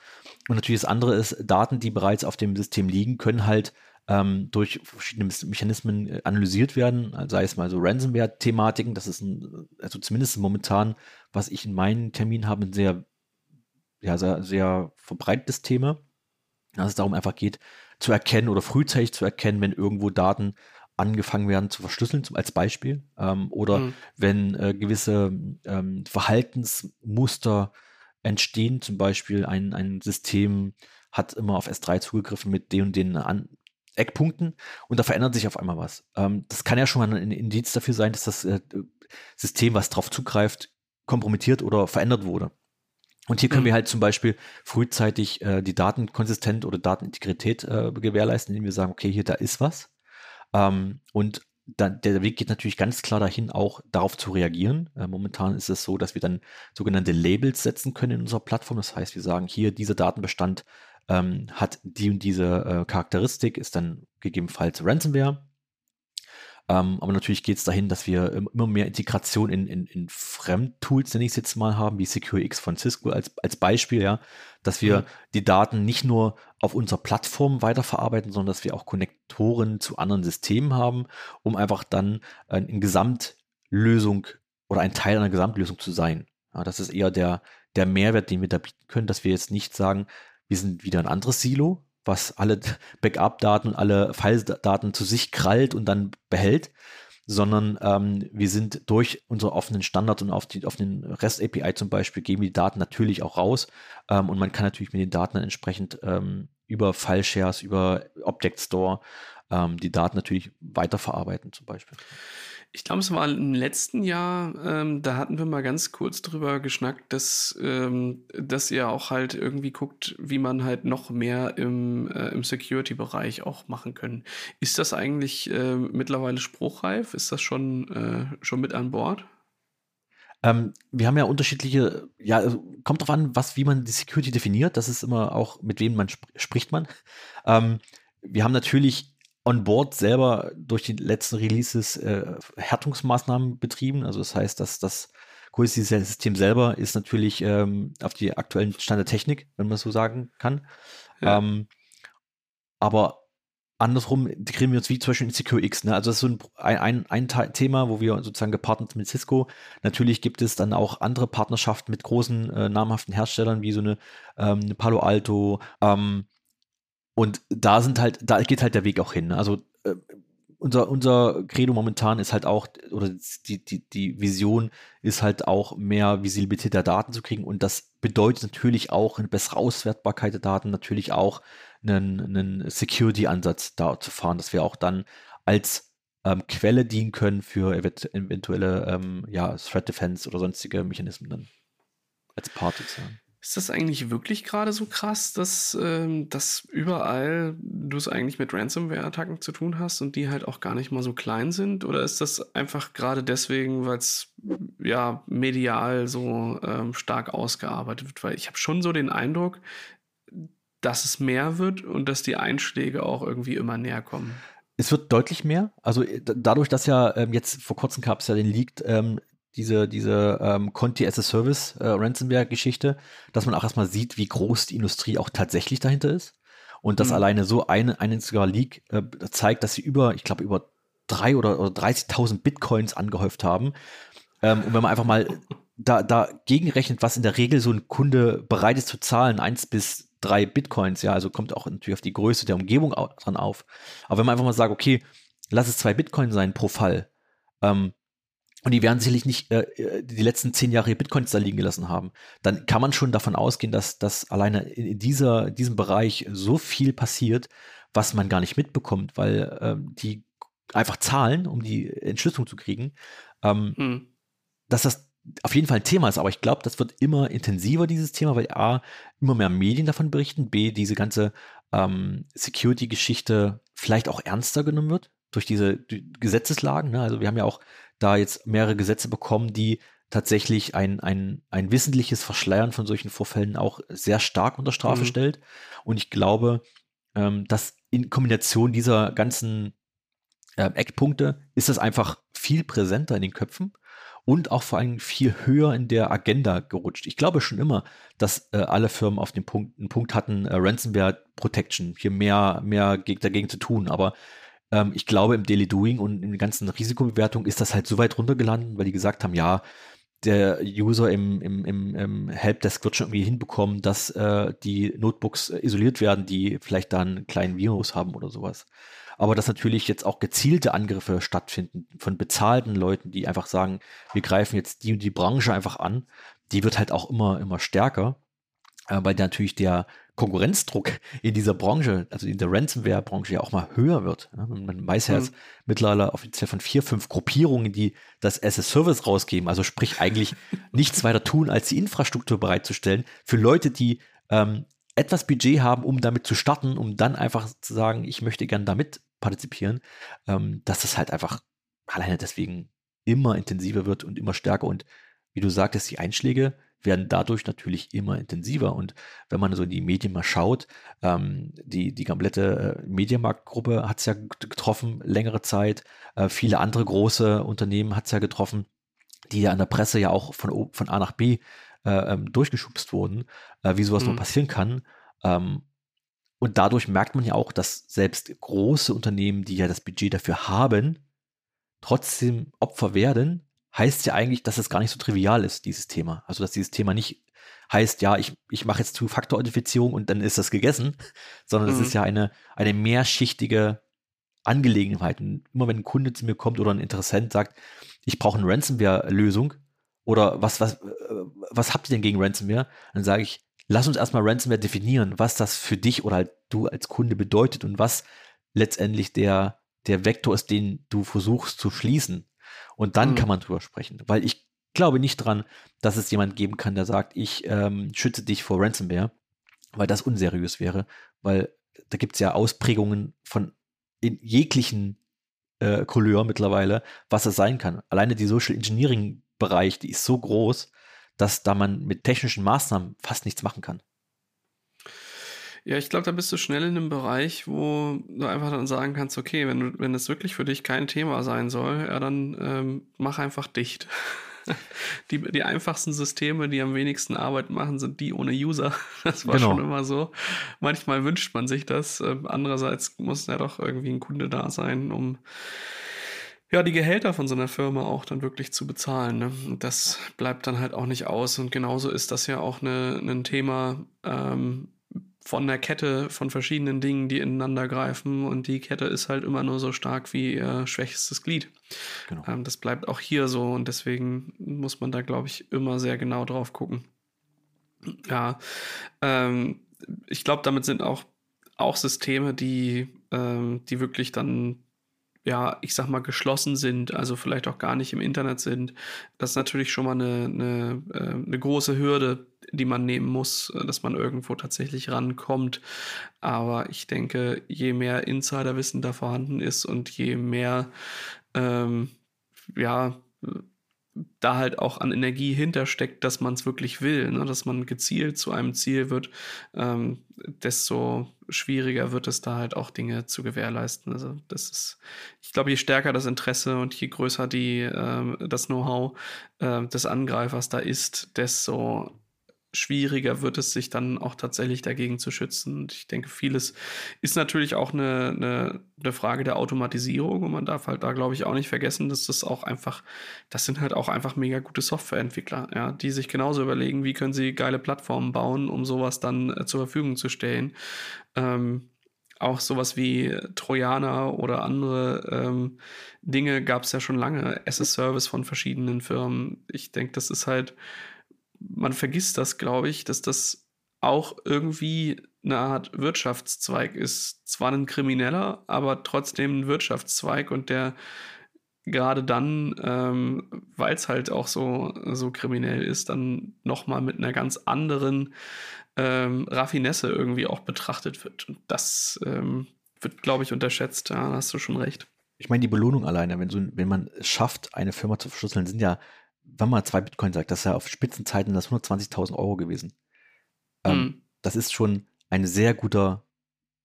Und natürlich das andere ist, Daten, die bereits auf dem System liegen, können halt ähm, durch verschiedene Mechanismen äh, analysiert werden, sei es mal so Ransomware-Thematiken, das ist ein, also zumindest momentan, was ich in meinen Terminen habe, ein sehr, ja, sehr, sehr verbreitetes Thema, dass es darum einfach geht, zu erkennen oder frühzeitig zu erkennen, wenn irgendwo Daten angefangen werden zu verschlüsseln, zum, als Beispiel, ähm, oder mhm. wenn äh, gewisse ähm, Verhaltensmuster entstehen, zum Beispiel ein, ein System hat immer auf S3 zugegriffen mit den und den an, Eckpunkten und da verändert sich auf einmal was. Ähm, das kann ja schon mal ein Indiz dafür sein, dass das äh, System, was drauf zugreift, kompromittiert oder verändert wurde. Und hier können mhm. wir halt zum Beispiel frühzeitig äh, die Datenkonsistent oder Datenintegrität äh, gewährleisten, indem wir sagen, okay, hier, da ist was. Ähm, und dann, der Weg geht natürlich ganz klar dahin, auch darauf zu reagieren. Äh, momentan ist es so, dass wir dann sogenannte Labels setzen können in unserer Plattform. Das heißt, wir sagen, hier, dieser Datenbestand ähm, hat die und diese äh, Charakteristik, ist dann gegebenenfalls Ransomware. Ähm, aber natürlich geht es dahin, dass wir immer mehr Integration in, in, in Fremdtools, nenne ich es jetzt mal, haben, wie SecureX von Cisco als, als Beispiel, ja, dass wir mhm. die Daten nicht nur auf unserer Plattform weiterverarbeiten, sondern dass wir auch Konnektoren zu anderen Systemen haben, um einfach dann äh, in Gesamtlösung oder ein Teil einer Gesamtlösung zu sein. Ja, das ist eher der, der Mehrwert, den wir da bieten können, dass wir jetzt nicht sagen, wir sind wieder ein anderes Silo, was alle Backup-Daten und alle File-Daten zu sich krallt und dann behält, sondern ähm, wir sind durch unsere offenen Standards und auf, die, auf den REST-API zum Beispiel geben wir die Daten natürlich auch raus ähm, und man kann natürlich mit den Daten dann entsprechend ähm, über File-Shares, über Object Store ähm, die Daten natürlich weiterverarbeiten zum Beispiel. Ich glaube, es war im letzten Jahr, ähm, da hatten wir mal ganz kurz drüber geschnackt, dass, ähm, dass ihr auch halt irgendwie guckt, wie man halt noch mehr im, äh, im Security-Bereich auch machen können. Ist das eigentlich äh, mittlerweile spruchreif? Ist das schon, äh, schon mit an Bord? Ähm, wir haben ja unterschiedliche, ja, also kommt drauf an, was, wie man die Security definiert. Das ist immer auch, mit wem man sp spricht man. Ähm, wir haben natürlich on board selber durch die letzten Releases äh, Härtungsmaßnahmen betrieben. Also das heißt, dass das Quality-System selber ist natürlich ähm, auf die aktuellen Stand der Technik, wenn man so sagen kann. Ja. Ähm, aber andersrum integrieren wir uns wie zum Beispiel in Secure X. Ne? Also das ist so ein, ein, ein, ein Thema, wo wir sozusagen gepartnert sind mit Cisco. Natürlich gibt es dann auch andere Partnerschaften mit großen äh, namhaften Herstellern wie so eine, ähm, eine Palo Alto, ähm, und da sind halt, da geht halt der Weg auch hin. Ne? Also äh, unser, unser Credo momentan ist halt auch, oder die, die, die Vision ist halt auch mehr Visibilität der Daten zu kriegen. Und das bedeutet natürlich auch eine bessere Auswertbarkeit der Daten, natürlich auch einen, einen Security-Ansatz da zu fahren, dass wir auch dann als ähm, Quelle dienen können für eventuelle ähm, ja, Threat Defense oder sonstige Mechanismen dann als Part sozusagen. Ist das eigentlich wirklich gerade so krass, dass, ähm, dass überall du es eigentlich mit Ransomware-Attacken zu tun hast und die halt auch gar nicht mal so klein sind? Oder ist das einfach gerade deswegen, weil es ja medial so ähm, stark ausgearbeitet wird? Weil ich habe schon so den Eindruck, dass es mehr wird und dass die Einschläge auch irgendwie immer näher kommen. Es wird deutlich mehr. Also äh, dadurch, dass ja ähm, jetzt vor kurzem gab es ja den Leak, ähm, diese, diese ähm, Conti as a Service äh, Ransomware-Geschichte, dass man auch erstmal sieht, wie groß die Industrie auch tatsächlich dahinter ist. Und dass mhm. alleine so ein, ein einziger Leak äh, zeigt, dass sie über, ich glaube, über drei oder, oder 30.000 Bitcoins angehäuft haben. Ähm, und wenn man einfach mal da, da gegenrechnet, was in der Regel so ein Kunde bereit ist zu zahlen, eins bis drei Bitcoins, ja, also kommt auch natürlich auf die Größe der Umgebung dran auf. Aber wenn man einfach mal sagt, okay, lass es zwei Bitcoin sein pro Fall, ähm, und die werden sicherlich nicht äh, äh, die letzten zehn Jahre Bitcoins da liegen gelassen haben, dann kann man schon davon ausgehen, dass, dass alleine in dieser, diesem Bereich so viel passiert, was man gar nicht mitbekommt, weil ähm, die einfach zahlen, um die Entschlüsselung zu kriegen. Ähm, hm. Dass das auf jeden Fall ein Thema ist, aber ich glaube, das wird immer intensiver, dieses Thema, weil A, immer mehr Medien davon berichten, B, diese ganze ähm, Security-Geschichte vielleicht auch ernster genommen wird durch diese Gesetzeslagen. Ne? Also wir haben ja auch da jetzt mehrere Gesetze bekommen, die tatsächlich ein, ein, ein wissentliches Verschleiern von solchen Vorfällen auch sehr stark unter Strafe mhm. stellt. Und ich glaube, ähm, dass in Kombination dieser ganzen äh, Eckpunkte ist das einfach viel präsenter in den Köpfen und auch vor allem viel höher in der Agenda gerutscht. Ich glaube schon immer, dass äh, alle Firmen auf den Punkt, einen Punkt hatten, äh, Ransomware Protection, hier mehr, mehr dagegen zu tun. Aber ähm, ich glaube, im Daily Doing und in der ganzen Risikobewertung ist das halt so weit runtergelandet, weil die gesagt haben, ja, der User im, im, im, im Helpdesk wird schon irgendwie hinbekommen, dass äh, die Notebooks isoliert werden, die vielleicht da einen kleinen Virus haben oder sowas. Aber dass natürlich jetzt auch gezielte Angriffe stattfinden von bezahlten Leuten, die einfach sagen, wir greifen jetzt die und die Branche einfach an, die wird halt auch immer, immer stärker, äh, weil natürlich der Konkurrenzdruck in dieser Branche, also in der Ransomware-Branche ja auch mal höher wird. Man weiß ja mhm. mittlerweile offiziell von vier, fünf Gruppierungen, die das as a Service rausgeben, also sprich eigentlich nichts weiter tun, als die Infrastruktur bereitzustellen für Leute, die ähm, etwas Budget haben, um damit zu starten, um dann einfach zu sagen, ich möchte gern damit partizipieren, ähm, dass das halt einfach alleine deswegen immer intensiver wird und immer stärker und wie du sagtest, die Einschläge werden dadurch natürlich immer intensiver. Und wenn man so in die Medien mal schaut, ähm, die, die komplette äh, Medienmarktgruppe hat es ja getroffen, längere Zeit. Äh, viele andere große Unternehmen hat es ja getroffen, die ja an der Presse ja auch von, von A nach B äh, ähm, durchgeschubst wurden, äh, wie sowas mhm. noch passieren kann. Ähm, und dadurch merkt man ja auch, dass selbst große Unternehmen, die ja das Budget dafür haben, trotzdem Opfer werden heißt ja eigentlich, dass es gar nicht so trivial ist, dieses Thema. Also, dass dieses Thema nicht heißt, ja, ich, ich mache jetzt Two-Faktor-Authentifizierung und dann ist das gegessen, sondern es mhm. ist ja eine, eine mehrschichtige Angelegenheit. Und immer wenn ein Kunde zu mir kommt oder ein Interessent sagt, ich brauche eine Ransomware-Lösung oder was, was, was habt ihr denn gegen Ransomware? Dann sage ich, lass uns erstmal Ransomware definieren, was das für dich oder halt du als Kunde bedeutet und was letztendlich der, der Vektor ist, den du versuchst zu schließen. Und dann mhm. kann man drüber sprechen, weil ich glaube nicht dran, dass es jemand geben kann, der sagt, ich ähm, schütze dich vor Ransomware, weil das unseriös wäre, weil da gibt es ja Ausprägungen von in jeglichen äh, Couleur mittlerweile, was es sein kann. Alleine die Social Engineering Bereich, die ist so groß, dass da man mit technischen Maßnahmen fast nichts machen kann. Ja, ich glaube, da bist du schnell in einem Bereich, wo du einfach dann sagen kannst, okay, wenn, du, wenn es wirklich für dich kein Thema sein soll, ja, dann ähm, mach einfach dicht. Die, die einfachsten Systeme, die am wenigsten Arbeit machen, sind die ohne User. Das war genau. schon immer so. Manchmal wünscht man sich das. Ähm, andererseits muss ja doch irgendwie ein Kunde da sein, um ja, die Gehälter von so einer Firma auch dann wirklich zu bezahlen. Ne? Das bleibt dann halt auch nicht aus. Und genauso ist das ja auch eine, ein Thema ähm, von der Kette von verschiedenen Dingen, die ineinander greifen. Und die Kette ist halt immer nur so stark wie ihr schwächstes Glied. Genau. Ähm, das bleibt auch hier so. Und deswegen muss man da, glaube ich, immer sehr genau drauf gucken. Ja, ähm, ich glaube, damit sind auch, auch Systeme, die, ähm, die wirklich dann ja, ich sag mal, geschlossen sind, also vielleicht auch gar nicht im Internet sind, das ist natürlich schon mal eine, eine, äh, eine große Hürde, die man nehmen muss, äh, dass man irgendwo tatsächlich rankommt. Aber ich denke, je mehr Insiderwissen da vorhanden ist und je mehr, ähm, ja, da halt auch an Energie hintersteckt, dass man es wirklich will, ne? dass man gezielt zu einem Ziel wird, ähm, desto schwieriger wird es da halt auch Dinge zu gewährleisten. Also das ist, ich glaube, je stärker das Interesse und je größer die, äh, das Know-how äh, des Angreifers da ist, desto schwieriger wird es sich dann auch tatsächlich dagegen zu schützen. Und ich denke, vieles ist natürlich auch eine, eine, eine, Frage der Automatisierung und man darf halt da, glaube ich, auch nicht vergessen, dass das auch einfach, das sind halt auch einfach mega gute Softwareentwickler, ja, die sich genauso überlegen, wie können sie geile Plattformen bauen, um sowas dann äh, zur Verfügung zu stellen. Ähm, auch sowas wie Trojaner oder andere ähm, Dinge gab es ja schon lange, SS-Service von verschiedenen Firmen. Ich denke, das ist halt man vergisst das, glaube ich, dass das auch irgendwie eine Art Wirtschaftszweig ist. Zwar ein krimineller, aber trotzdem ein Wirtschaftszweig und der gerade dann, ähm, weil es halt auch so, so kriminell ist, dann nochmal mit einer ganz anderen ähm, Raffinesse irgendwie auch betrachtet wird. Und das ähm, wird, glaube ich, unterschätzt. Ja, hast du schon recht. Ich meine, die Belohnung alleine, wenn, so, wenn man es schafft, eine Firma zu verschlüsseln, sind ja wenn man zwei Bitcoin sagt, das ist ja auf Spitzenzeiten das 120.000 Euro gewesen. Ähm, mhm. Das ist schon ein sehr guter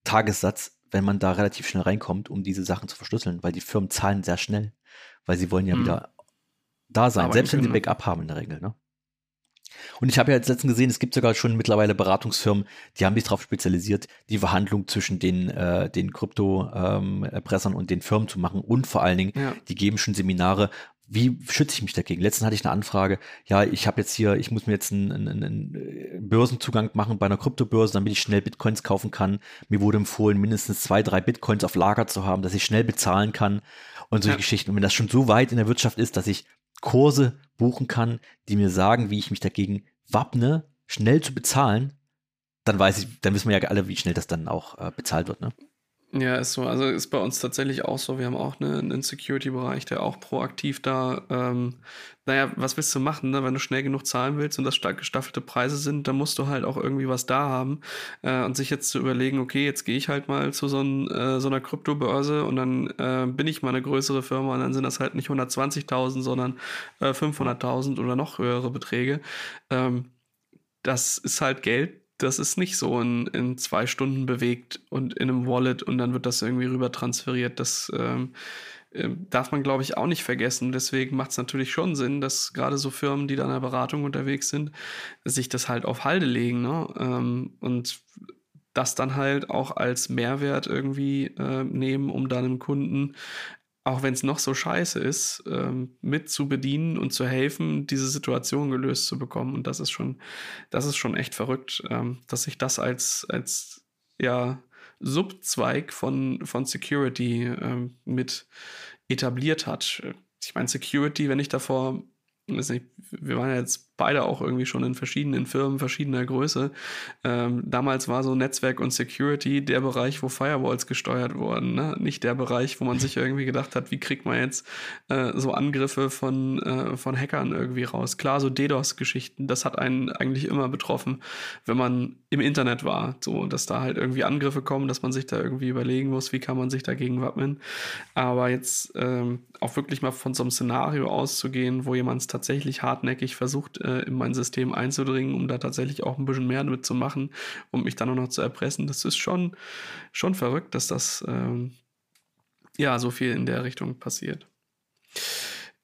Tagessatz, wenn man da relativ schnell reinkommt, um diese Sachen zu verschlüsseln, weil die Firmen zahlen sehr schnell, weil sie wollen ja mhm. wieder da sein, Aber selbst wenn sie ein Backup haben in der Regel. Ne? Und ich habe ja jetzt letztens gesehen, es gibt sogar schon mittlerweile Beratungsfirmen, die haben sich darauf spezialisiert, die Verhandlung zwischen den, äh, den Krypto-Erpressern ähm, und den Firmen zu machen. Und vor allen Dingen, ja. die geben schon Seminare, wie schütze ich mich dagegen? Letztens hatte ich eine Anfrage, ja, ich habe jetzt hier, ich muss mir jetzt einen, einen, einen Börsenzugang machen bei einer Kryptobörse, damit ich schnell Bitcoins kaufen kann. Mir wurde empfohlen, mindestens zwei, drei Bitcoins auf Lager zu haben, dass ich schnell bezahlen kann und solche ja. Geschichten. Und wenn das schon so weit in der Wirtschaft ist, dass ich Kurse buchen kann, die mir sagen, wie ich mich dagegen wappne, schnell zu bezahlen, dann weiß ich, dann wissen wir ja alle, wie schnell das dann auch äh, bezahlt wird, ne? Ja, ist so. Also ist bei uns tatsächlich auch so. Wir haben auch eine, einen Security-Bereich, der auch proaktiv da, ähm, naja, was willst du machen, ne? wenn du schnell genug zahlen willst und das stark gestaffelte Preise sind, dann musst du halt auch irgendwie was da haben. Äh, und sich jetzt zu überlegen, okay, jetzt gehe ich halt mal zu so, ein, äh, so einer Kryptobörse und dann äh, bin ich mal eine größere Firma und dann sind das halt nicht 120.000, sondern 500.000 äh, oder noch höhere Beträge. Ähm, das ist halt Geld, das ist nicht so in, in zwei Stunden bewegt und in einem Wallet und dann wird das irgendwie rüber transferiert. Das ähm, äh, darf man, glaube ich, auch nicht vergessen. Deswegen macht es natürlich schon Sinn, dass gerade so Firmen, die da in der Beratung unterwegs sind, sich das halt auf Halde legen ne? ähm, und das dann halt auch als Mehrwert irgendwie äh, nehmen, um dann einem Kunden auch wenn es noch so scheiße ist, ähm, mit zu bedienen und zu helfen, diese Situation gelöst zu bekommen. Und das ist schon, das ist schon echt verrückt, ähm, dass sich das als, als ja, Subzweig von, von Security ähm, mit etabliert hat. Ich meine, Security, wenn ich davor, nicht, wir waren ja jetzt beide auch irgendwie schon in verschiedenen Firmen verschiedener Größe. Ähm, damals war so Netzwerk und Security der Bereich, wo Firewalls gesteuert wurden, ne? nicht der Bereich, wo man sich irgendwie gedacht hat, wie kriegt man jetzt äh, so Angriffe von, äh, von Hackern irgendwie raus. Klar, so DDoS-Geschichten, das hat einen eigentlich immer betroffen, wenn man im Internet war, so dass da halt irgendwie Angriffe kommen, dass man sich da irgendwie überlegen muss, wie kann man sich dagegen wappnen. Aber jetzt ähm, auch wirklich mal von so einem Szenario auszugehen, wo jemand es tatsächlich hartnäckig versucht, äh, in mein System einzudringen, um da tatsächlich auch ein bisschen mehr damit zu machen und mich dann auch noch zu erpressen, das ist schon, schon verrückt, dass das ähm, ja so viel in der Richtung passiert.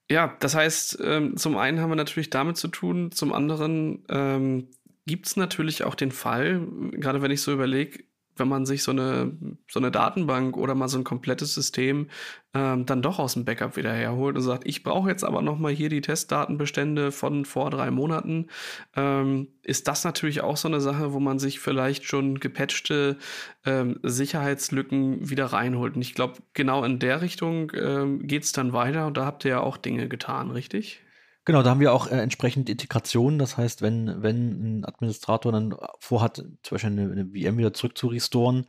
Ja, das heißt, ähm, zum einen haben wir natürlich damit zu tun, zum anderen ähm, gibt es natürlich auch den Fall, gerade wenn ich so überlege, wenn man sich so eine, so eine Datenbank oder mal so ein komplettes System ähm, dann doch aus dem Backup wieder herholt und sagt, ich brauche jetzt aber noch mal hier die Testdatenbestände von vor drei Monaten, ähm, ist das natürlich auch so eine Sache, wo man sich vielleicht schon gepatchte ähm, Sicherheitslücken wieder reinholt. Und ich glaube, genau in der Richtung ähm, geht es dann weiter und da habt ihr ja auch Dinge getan, richtig? Genau, da haben wir auch äh, entsprechend Integrationen. Das heißt, wenn, wenn ein Administrator dann vorhat, zum Beispiel eine, eine VM wieder zurück zu restoren,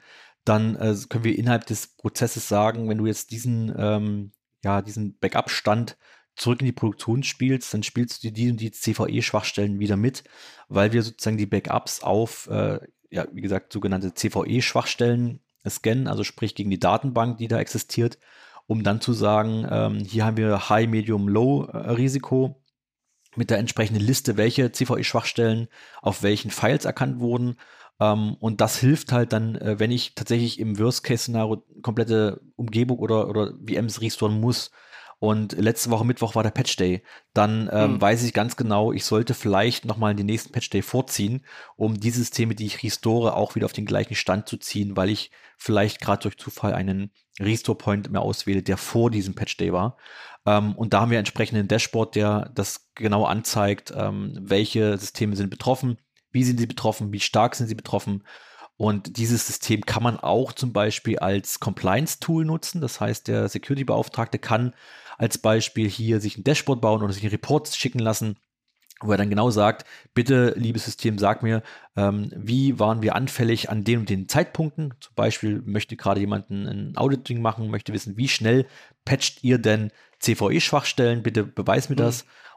dann äh, können wir innerhalb des Prozesses sagen, wenn du jetzt diesen, ähm, ja, diesen Backup-Stand zurück in die Produktion spielst, dann spielst du die und die CVE-Schwachstellen wieder mit, weil wir sozusagen die Backups auf, äh, ja, wie gesagt, sogenannte CVE-Schwachstellen scannen, also sprich gegen die Datenbank, die da existiert, um dann zu sagen, ähm, hier haben wir High, Medium, Low äh, Risiko mit der entsprechenden Liste, welche CVE-Schwachstellen auf welchen Files erkannt wurden. Ähm, und das hilft halt dann, äh, wenn ich tatsächlich im Worst-Case-Szenario komplette Umgebung oder, oder VMs restoren muss. Und letzte Woche Mittwoch war der Patch Day. Dann ähm, mhm. weiß ich ganz genau, ich sollte vielleicht nochmal den nächsten Patch Day vorziehen, um die Systeme, die ich restore, auch wieder auf den gleichen Stand zu ziehen, weil ich vielleicht gerade durch Zufall einen Restore Point mehr auswähle, der vor diesem Patch Day war. Ähm, und da haben wir entsprechend ein Dashboard, der das genau anzeigt, ähm, welche Systeme sind betroffen, wie sind sie betroffen, wie stark sind sie betroffen. Und dieses System kann man auch zum Beispiel als Compliance-Tool nutzen. Das heißt, der Security-Beauftragte kann als Beispiel hier sich ein Dashboard bauen oder sich einen Report schicken lassen, wo er dann genau sagt, bitte, liebes System, sag mir, ähm, wie waren wir anfällig an den und den Zeitpunkten? Zum Beispiel möchte gerade jemand ein Auditing machen, möchte wissen, wie schnell patcht ihr denn CVE-Schwachstellen, bitte beweis mir mhm.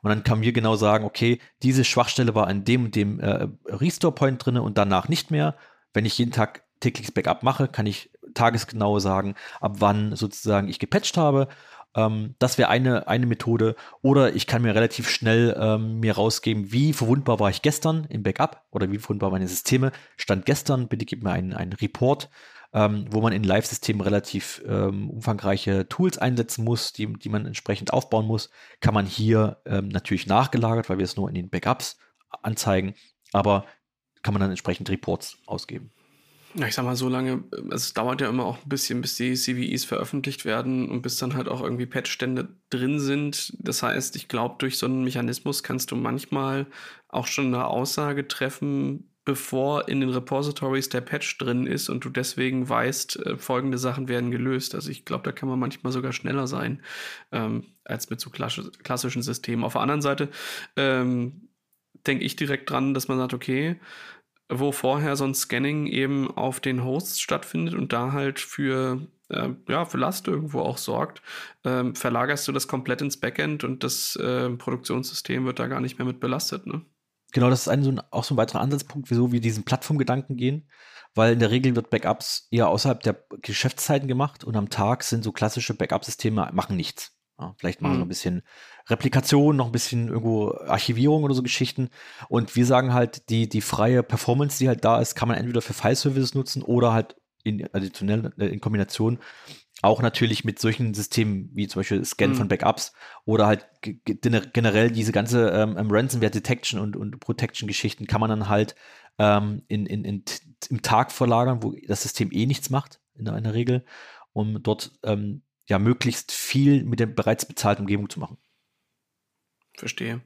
Und dann kann mir genau sagen, okay, diese Schwachstelle war an dem und dem äh, Restore-Point drin und danach nicht mehr. Wenn ich jeden Tag tägliches Backup mache, kann ich tagesgenau sagen, ab wann sozusagen ich gepatcht habe. Ähm, das wäre eine, eine Methode. Oder ich kann mir relativ schnell ähm, mir rausgeben, wie verwundbar war ich gestern im Backup oder wie verwundbar meine Systeme. Stand gestern, bitte gib mir einen, einen Report ähm, wo man in Live-Systemen relativ ähm, umfangreiche Tools einsetzen muss, die, die man entsprechend aufbauen muss, kann man hier ähm, natürlich nachgelagert, weil wir es nur in den Backups anzeigen, aber kann man dann entsprechend Reports ausgeben. Ja, ich sag mal, so lange, es dauert ja immer auch ein bisschen, bis die CVEs veröffentlicht werden und bis dann halt auch irgendwie Patchstände drin sind. Das heißt, ich glaube, durch so einen Mechanismus kannst du manchmal auch schon eine Aussage treffen, bevor in den Repositories der Patch drin ist und du deswegen weißt, äh, folgende Sachen werden gelöst. Also ich glaube, da kann man manchmal sogar schneller sein ähm, als mit so klassischen Systemen. Auf der anderen Seite ähm, denke ich direkt dran, dass man sagt, okay, wo vorher so ein Scanning eben auf den Hosts stattfindet und da halt für äh, ja, für Last irgendwo auch sorgt, ähm, verlagerst du das komplett ins Backend und das äh, Produktionssystem wird da gar nicht mehr mit belastet. Ne? Genau, das ist ein, so ein, auch so ein weiterer Ansatzpunkt, wieso wir diesen Plattformgedanken gehen, weil in der Regel wird Backups eher außerhalb der Geschäftszeiten gemacht und am Tag sind so klassische Backup-Systeme, machen nichts. Ja, vielleicht machen mhm. noch ein bisschen Replikation, noch ein bisschen irgendwo Archivierung oder so Geschichten. Und wir sagen halt, die, die freie Performance, die halt da ist, kann man entweder für File-Services nutzen oder halt in, additionell äh, in Kombination auch natürlich mit solchen Systemen wie zum Beispiel Scan mhm. von Backups oder halt generell diese ganze ähm, ähm, Ransomware Detection und, und Protection Geschichten kann man dann halt ähm, in, in, in, im Tag verlagern, wo das System eh nichts macht, in einer Regel, um dort ähm, ja möglichst viel mit der bereits bezahlten Umgebung zu machen. Verstehe.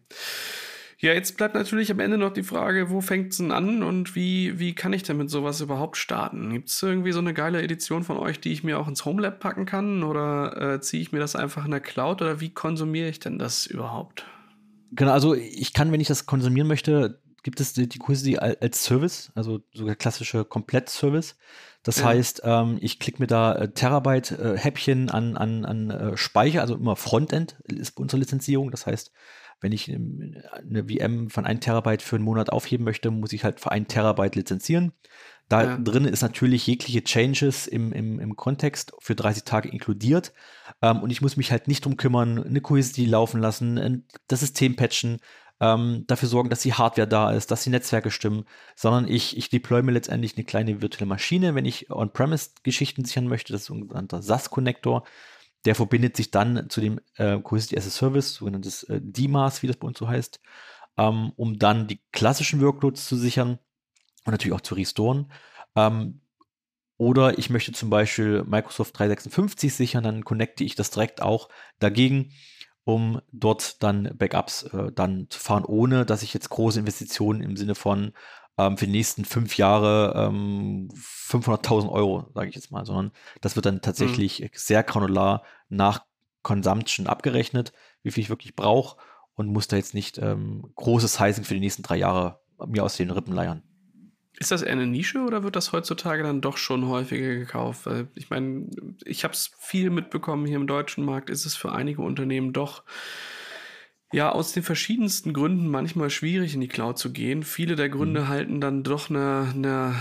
Ja, jetzt bleibt natürlich am Ende noch die Frage, wo fängt es denn an und wie, wie kann ich denn mit sowas überhaupt starten? Gibt es irgendwie so eine geile Edition von euch, die ich mir auch ins Homelab packen kann oder äh, ziehe ich mir das einfach in der Cloud oder wie konsumiere ich denn das überhaupt? Genau, also ich kann, wenn ich das konsumieren möchte, gibt es die, die Kurse als Service, also sogar klassische Komplett-Service. Das ja. heißt, ähm, ich klicke mir da äh, Terabyte-Häppchen äh, an, an, an äh, Speicher, also immer Frontend ist unsere Lizenzierung. Das heißt, wenn ich ähm, eine VM von 1 Terabyte für einen Monat aufheben möchte, muss ich halt für 1 Terabyte lizenzieren. Da ja. drin ist natürlich jegliche Changes im, im, im Kontext für 30 Tage inkludiert. Ähm, und ich muss mich halt nicht drum kümmern, eine Cohesity laufen lassen, das System patchen, ähm, dafür sorgen, dass die Hardware da ist, dass die Netzwerke stimmen, sondern ich, ich deploy mir letztendlich eine kleine virtuelle Maschine, wenn ich On-Premise-Geschichten sichern möchte. Das ist ein sogenannter SAS-Connector. Der verbindet sich dann zu dem äh, Cohesity as a Service, sogenanntes äh, DMAS, wie das bei uns so heißt, ähm, um dann die klassischen Workloads zu sichern und natürlich auch zu restoren. Ähm, oder ich möchte zum Beispiel Microsoft 356 sichern, dann connecte ich das direkt auch dagegen, um dort dann Backups äh, dann zu fahren, ohne dass ich jetzt große Investitionen im Sinne von ähm, für die nächsten fünf Jahre ähm, 500.000 Euro, sage ich jetzt mal, sondern das wird dann tatsächlich mhm. sehr granular nach Consumption abgerechnet, wie viel ich wirklich brauche und muss da jetzt nicht ähm, großes Sizing für die nächsten drei Jahre mir aus den Rippen leiern. Ist das eher eine Nische oder wird das heutzutage dann doch schon häufiger gekauft? Weil ich meine, ich habe es viel mitbekommen hier im deutschen Markt, ist es für einige Unternehmen doch ja aus den verschiedensten Gründen manchmal schwierig in die Cloud zu gehen. Viele der Gründe mhm. halten dann doch eine, eine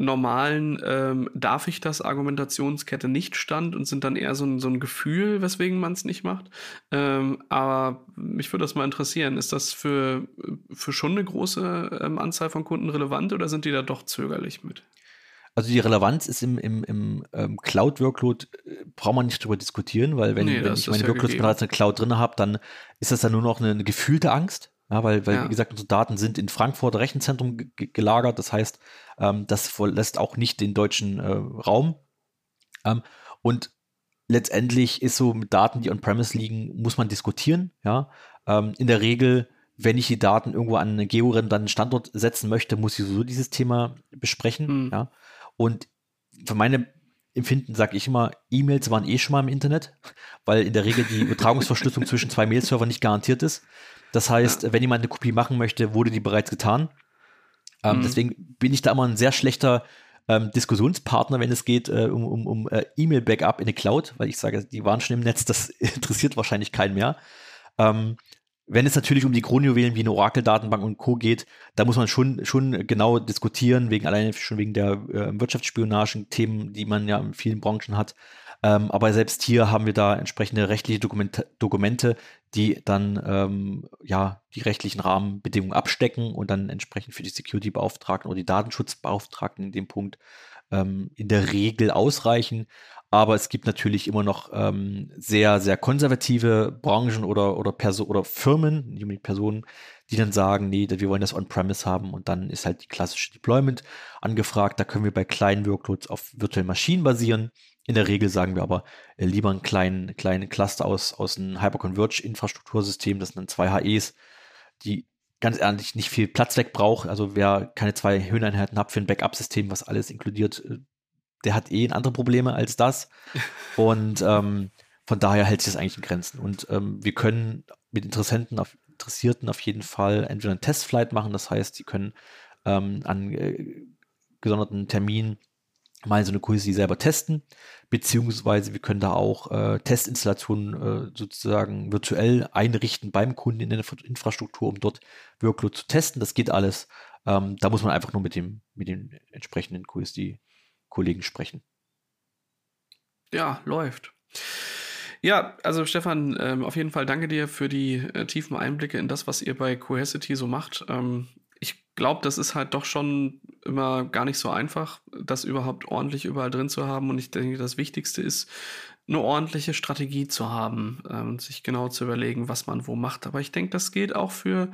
normalen ähm, darf ich das Argumentationskette nicht stand und sind dann eher so ein, so ein Gefühl, weswegen man es nicht macht. Ähm, aber mich würde das mal interessieren, ist das für, für schon eine große ähm, Anzahl von Kunden relevant oder sind die da doch zögerlich mit? Also die Relevanz ist im, im, im ähm, Cloud-Workload, äh, braucht man nicht drüber diskutieren, weil wenn, nee, wenn ich meine ja Workloads bereits in der Cloud drin habe, dann ist das dann nur noch eine, eine gefühlte Angst. Ja, weil, weil ja. wie gesagt, unsere Daten sind in Frankfurt Rechenzentrum gelagert. Das heißt, ähm, das verlässt auch nicht den deutschen äh, Raum. Ähm, und letztendlich ist so mit Daten, die on-premise liegen, muss man diskutieren. Ja, ähm, in der Regel, wenn ich die Daten irgendwo an einen georedundanten Standort setzen möchte, muss ich sowieso dieses Thema besprechen. Mhm. Ja, und für meine Empfinden sage ich immer, E-Mails waren eh schon mal im Internet, weil in der Regel die Übertragungsverschlüsselung zwischen zwei Mail-Servern nicht garantiert ist. Das heißt, ja. wenn jemand eine Kopie machen möchte, wurde die bereits getan. Ähm, mhm. Deswegen bin ich da immer ein sehr schlechter ähm, Diskussionspartner, wenn es geht äh, um, um, um äh, E-Mail-Backup in die Cloud, weil ich sage, die waren schon im Netz, das interessiert wahrscheinlich keinen mehr. Ähm, wenn es natürlich um die Kronjuwelen wie eine Oracle-Datenbank und Co. geht, da muss man schon, schon genau diskutieren, wegen alleine schon wegen der äh, Wirtschaftsspionagen-Themen, die man ja in vielen Branchen hat. Ähm, aber selbst hier haben wir da entsprechende rechtliche Dokumente, Dokumente die dann ähm, ja die rechtlichen Rahmenbedingungen abstecken und dann entsprechend für die Security-Beauftragten oder die Datenschutzbeauftragten in dem Punkt ähm, in der Regel ausreichen. Aber es gibt natürlich immer noch ähm, sehr, sehr konservative Branchen oder, oder, Perso oder Firmen, nicht Personen, die dann sagen, nee, wir wollen das on-premise haben und dann ist halt die klassische Deployment angefragt. Da können wir bei kleinen Workloads auf virtuellen Maschinen basieren. In der Regel sagen wir aber äh, lieber einen kleinen, kleinen Cluster aus, aus einem Hyperconverge-Infrastruktursystem, das sind dann zwei HEs, die ganz ehrlich nicht viel Platz wegbraucht. Also wer keine zwei Höheneinheiten hat für ein Backup-System, was alles inkludiert, äh, der hat eh andere Probleme als das. Und ähm, von daher hält sich das eigentlich in Grenzen. Und ähm, wir können mit Interessenten auf, Interessierten auf jeden Fall entweder einen Testflight machen, das heißt, sie können ähm, an äh, gesonderten Terminen mal so eine Cohesity selber testen, beziehungsweise wir können da auch äh, Testinstallationen äh, sozusagen virtuell einrichten beim Kunden in der Infrastruktur, um dort Workload zu testen. Das geht alles. Ähm, da muss man einfach nur mit dem, mit den entsprechenden Cohesity-Kollegen sprechen. Ja, läuft. Ja, also Stefan, ähm, auf jeden Fall danke dir für die äh, tiefen Einblicke in das, was ihr bei Cohesity so macht. Ähm, ich glaube, das ist halt doch schon immer gar nicht so einfach, das überhaupt ordentlich überall drin zu haben. Und ich denke, das Wichtigste ist, eine ordentliche Strategie zu haben äh, und sich genau zu überlegen, was man wo macht. Aber ich denke, das gilt auch für,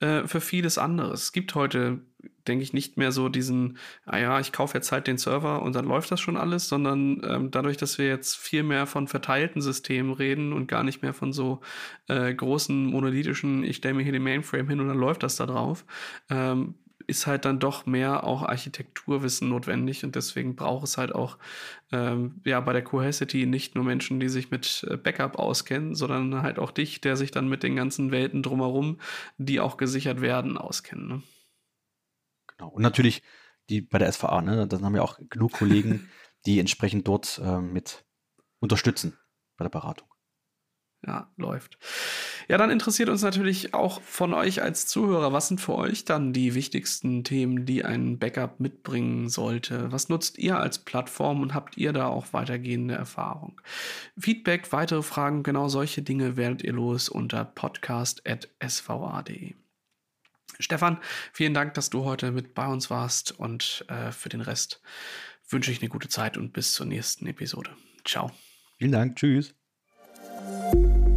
äh, für vieles anderes. Es gibt heute, denke ich, nicht mehr so diesen, ah ja, ich kaufe jetzt halt den Server und dann läuft das schon alles, sondern ähm, dadurch, dass wir jetzt viel mehr von verteilten Systemen reden und gar nicht mehr von so äh, großen monolithischen, ich stelle mir hier den Mainframe hin und dann läuft das da drauf, ähm, ist halt dann doch mehr auch Architekturwissen notwendig und deswegen braucht es halt auch ähm, ja bei der Cohesity nicht nur Menschen, die sich mit äh, Backup auskennen, sondern halt auch dich, der sich dann mit den ganzen Welten drumherum, die auch gesichert werden, auskennen. Ne? Genau. Und natürlich die bei der SVA, ne? Dann haben wir auch genug Kollegen, die entsprechend dort äh, mit unterstützen bei der Beratung. Ja, läuft. Ja, dann interessiert uns natürlich auch von euch als Zuhörer, was sind für euch dann die wichtigsten Themen, die ein Backup mitbringen sollte? Was nutzt ihr als Plattform und habt ihr da auch weitergehende Erfahrung? Feedback, weitere Fragen, genau solche Dinge werdet ihr los unter podcast.sva.de. Stefan, vielen Dank, dass du heute mit bei uns warst und äh, für den Rest wünsche ich eine gute Zeit und bis zur nächsten Episode. Ciao. Vielen Dank. Tschüss. Música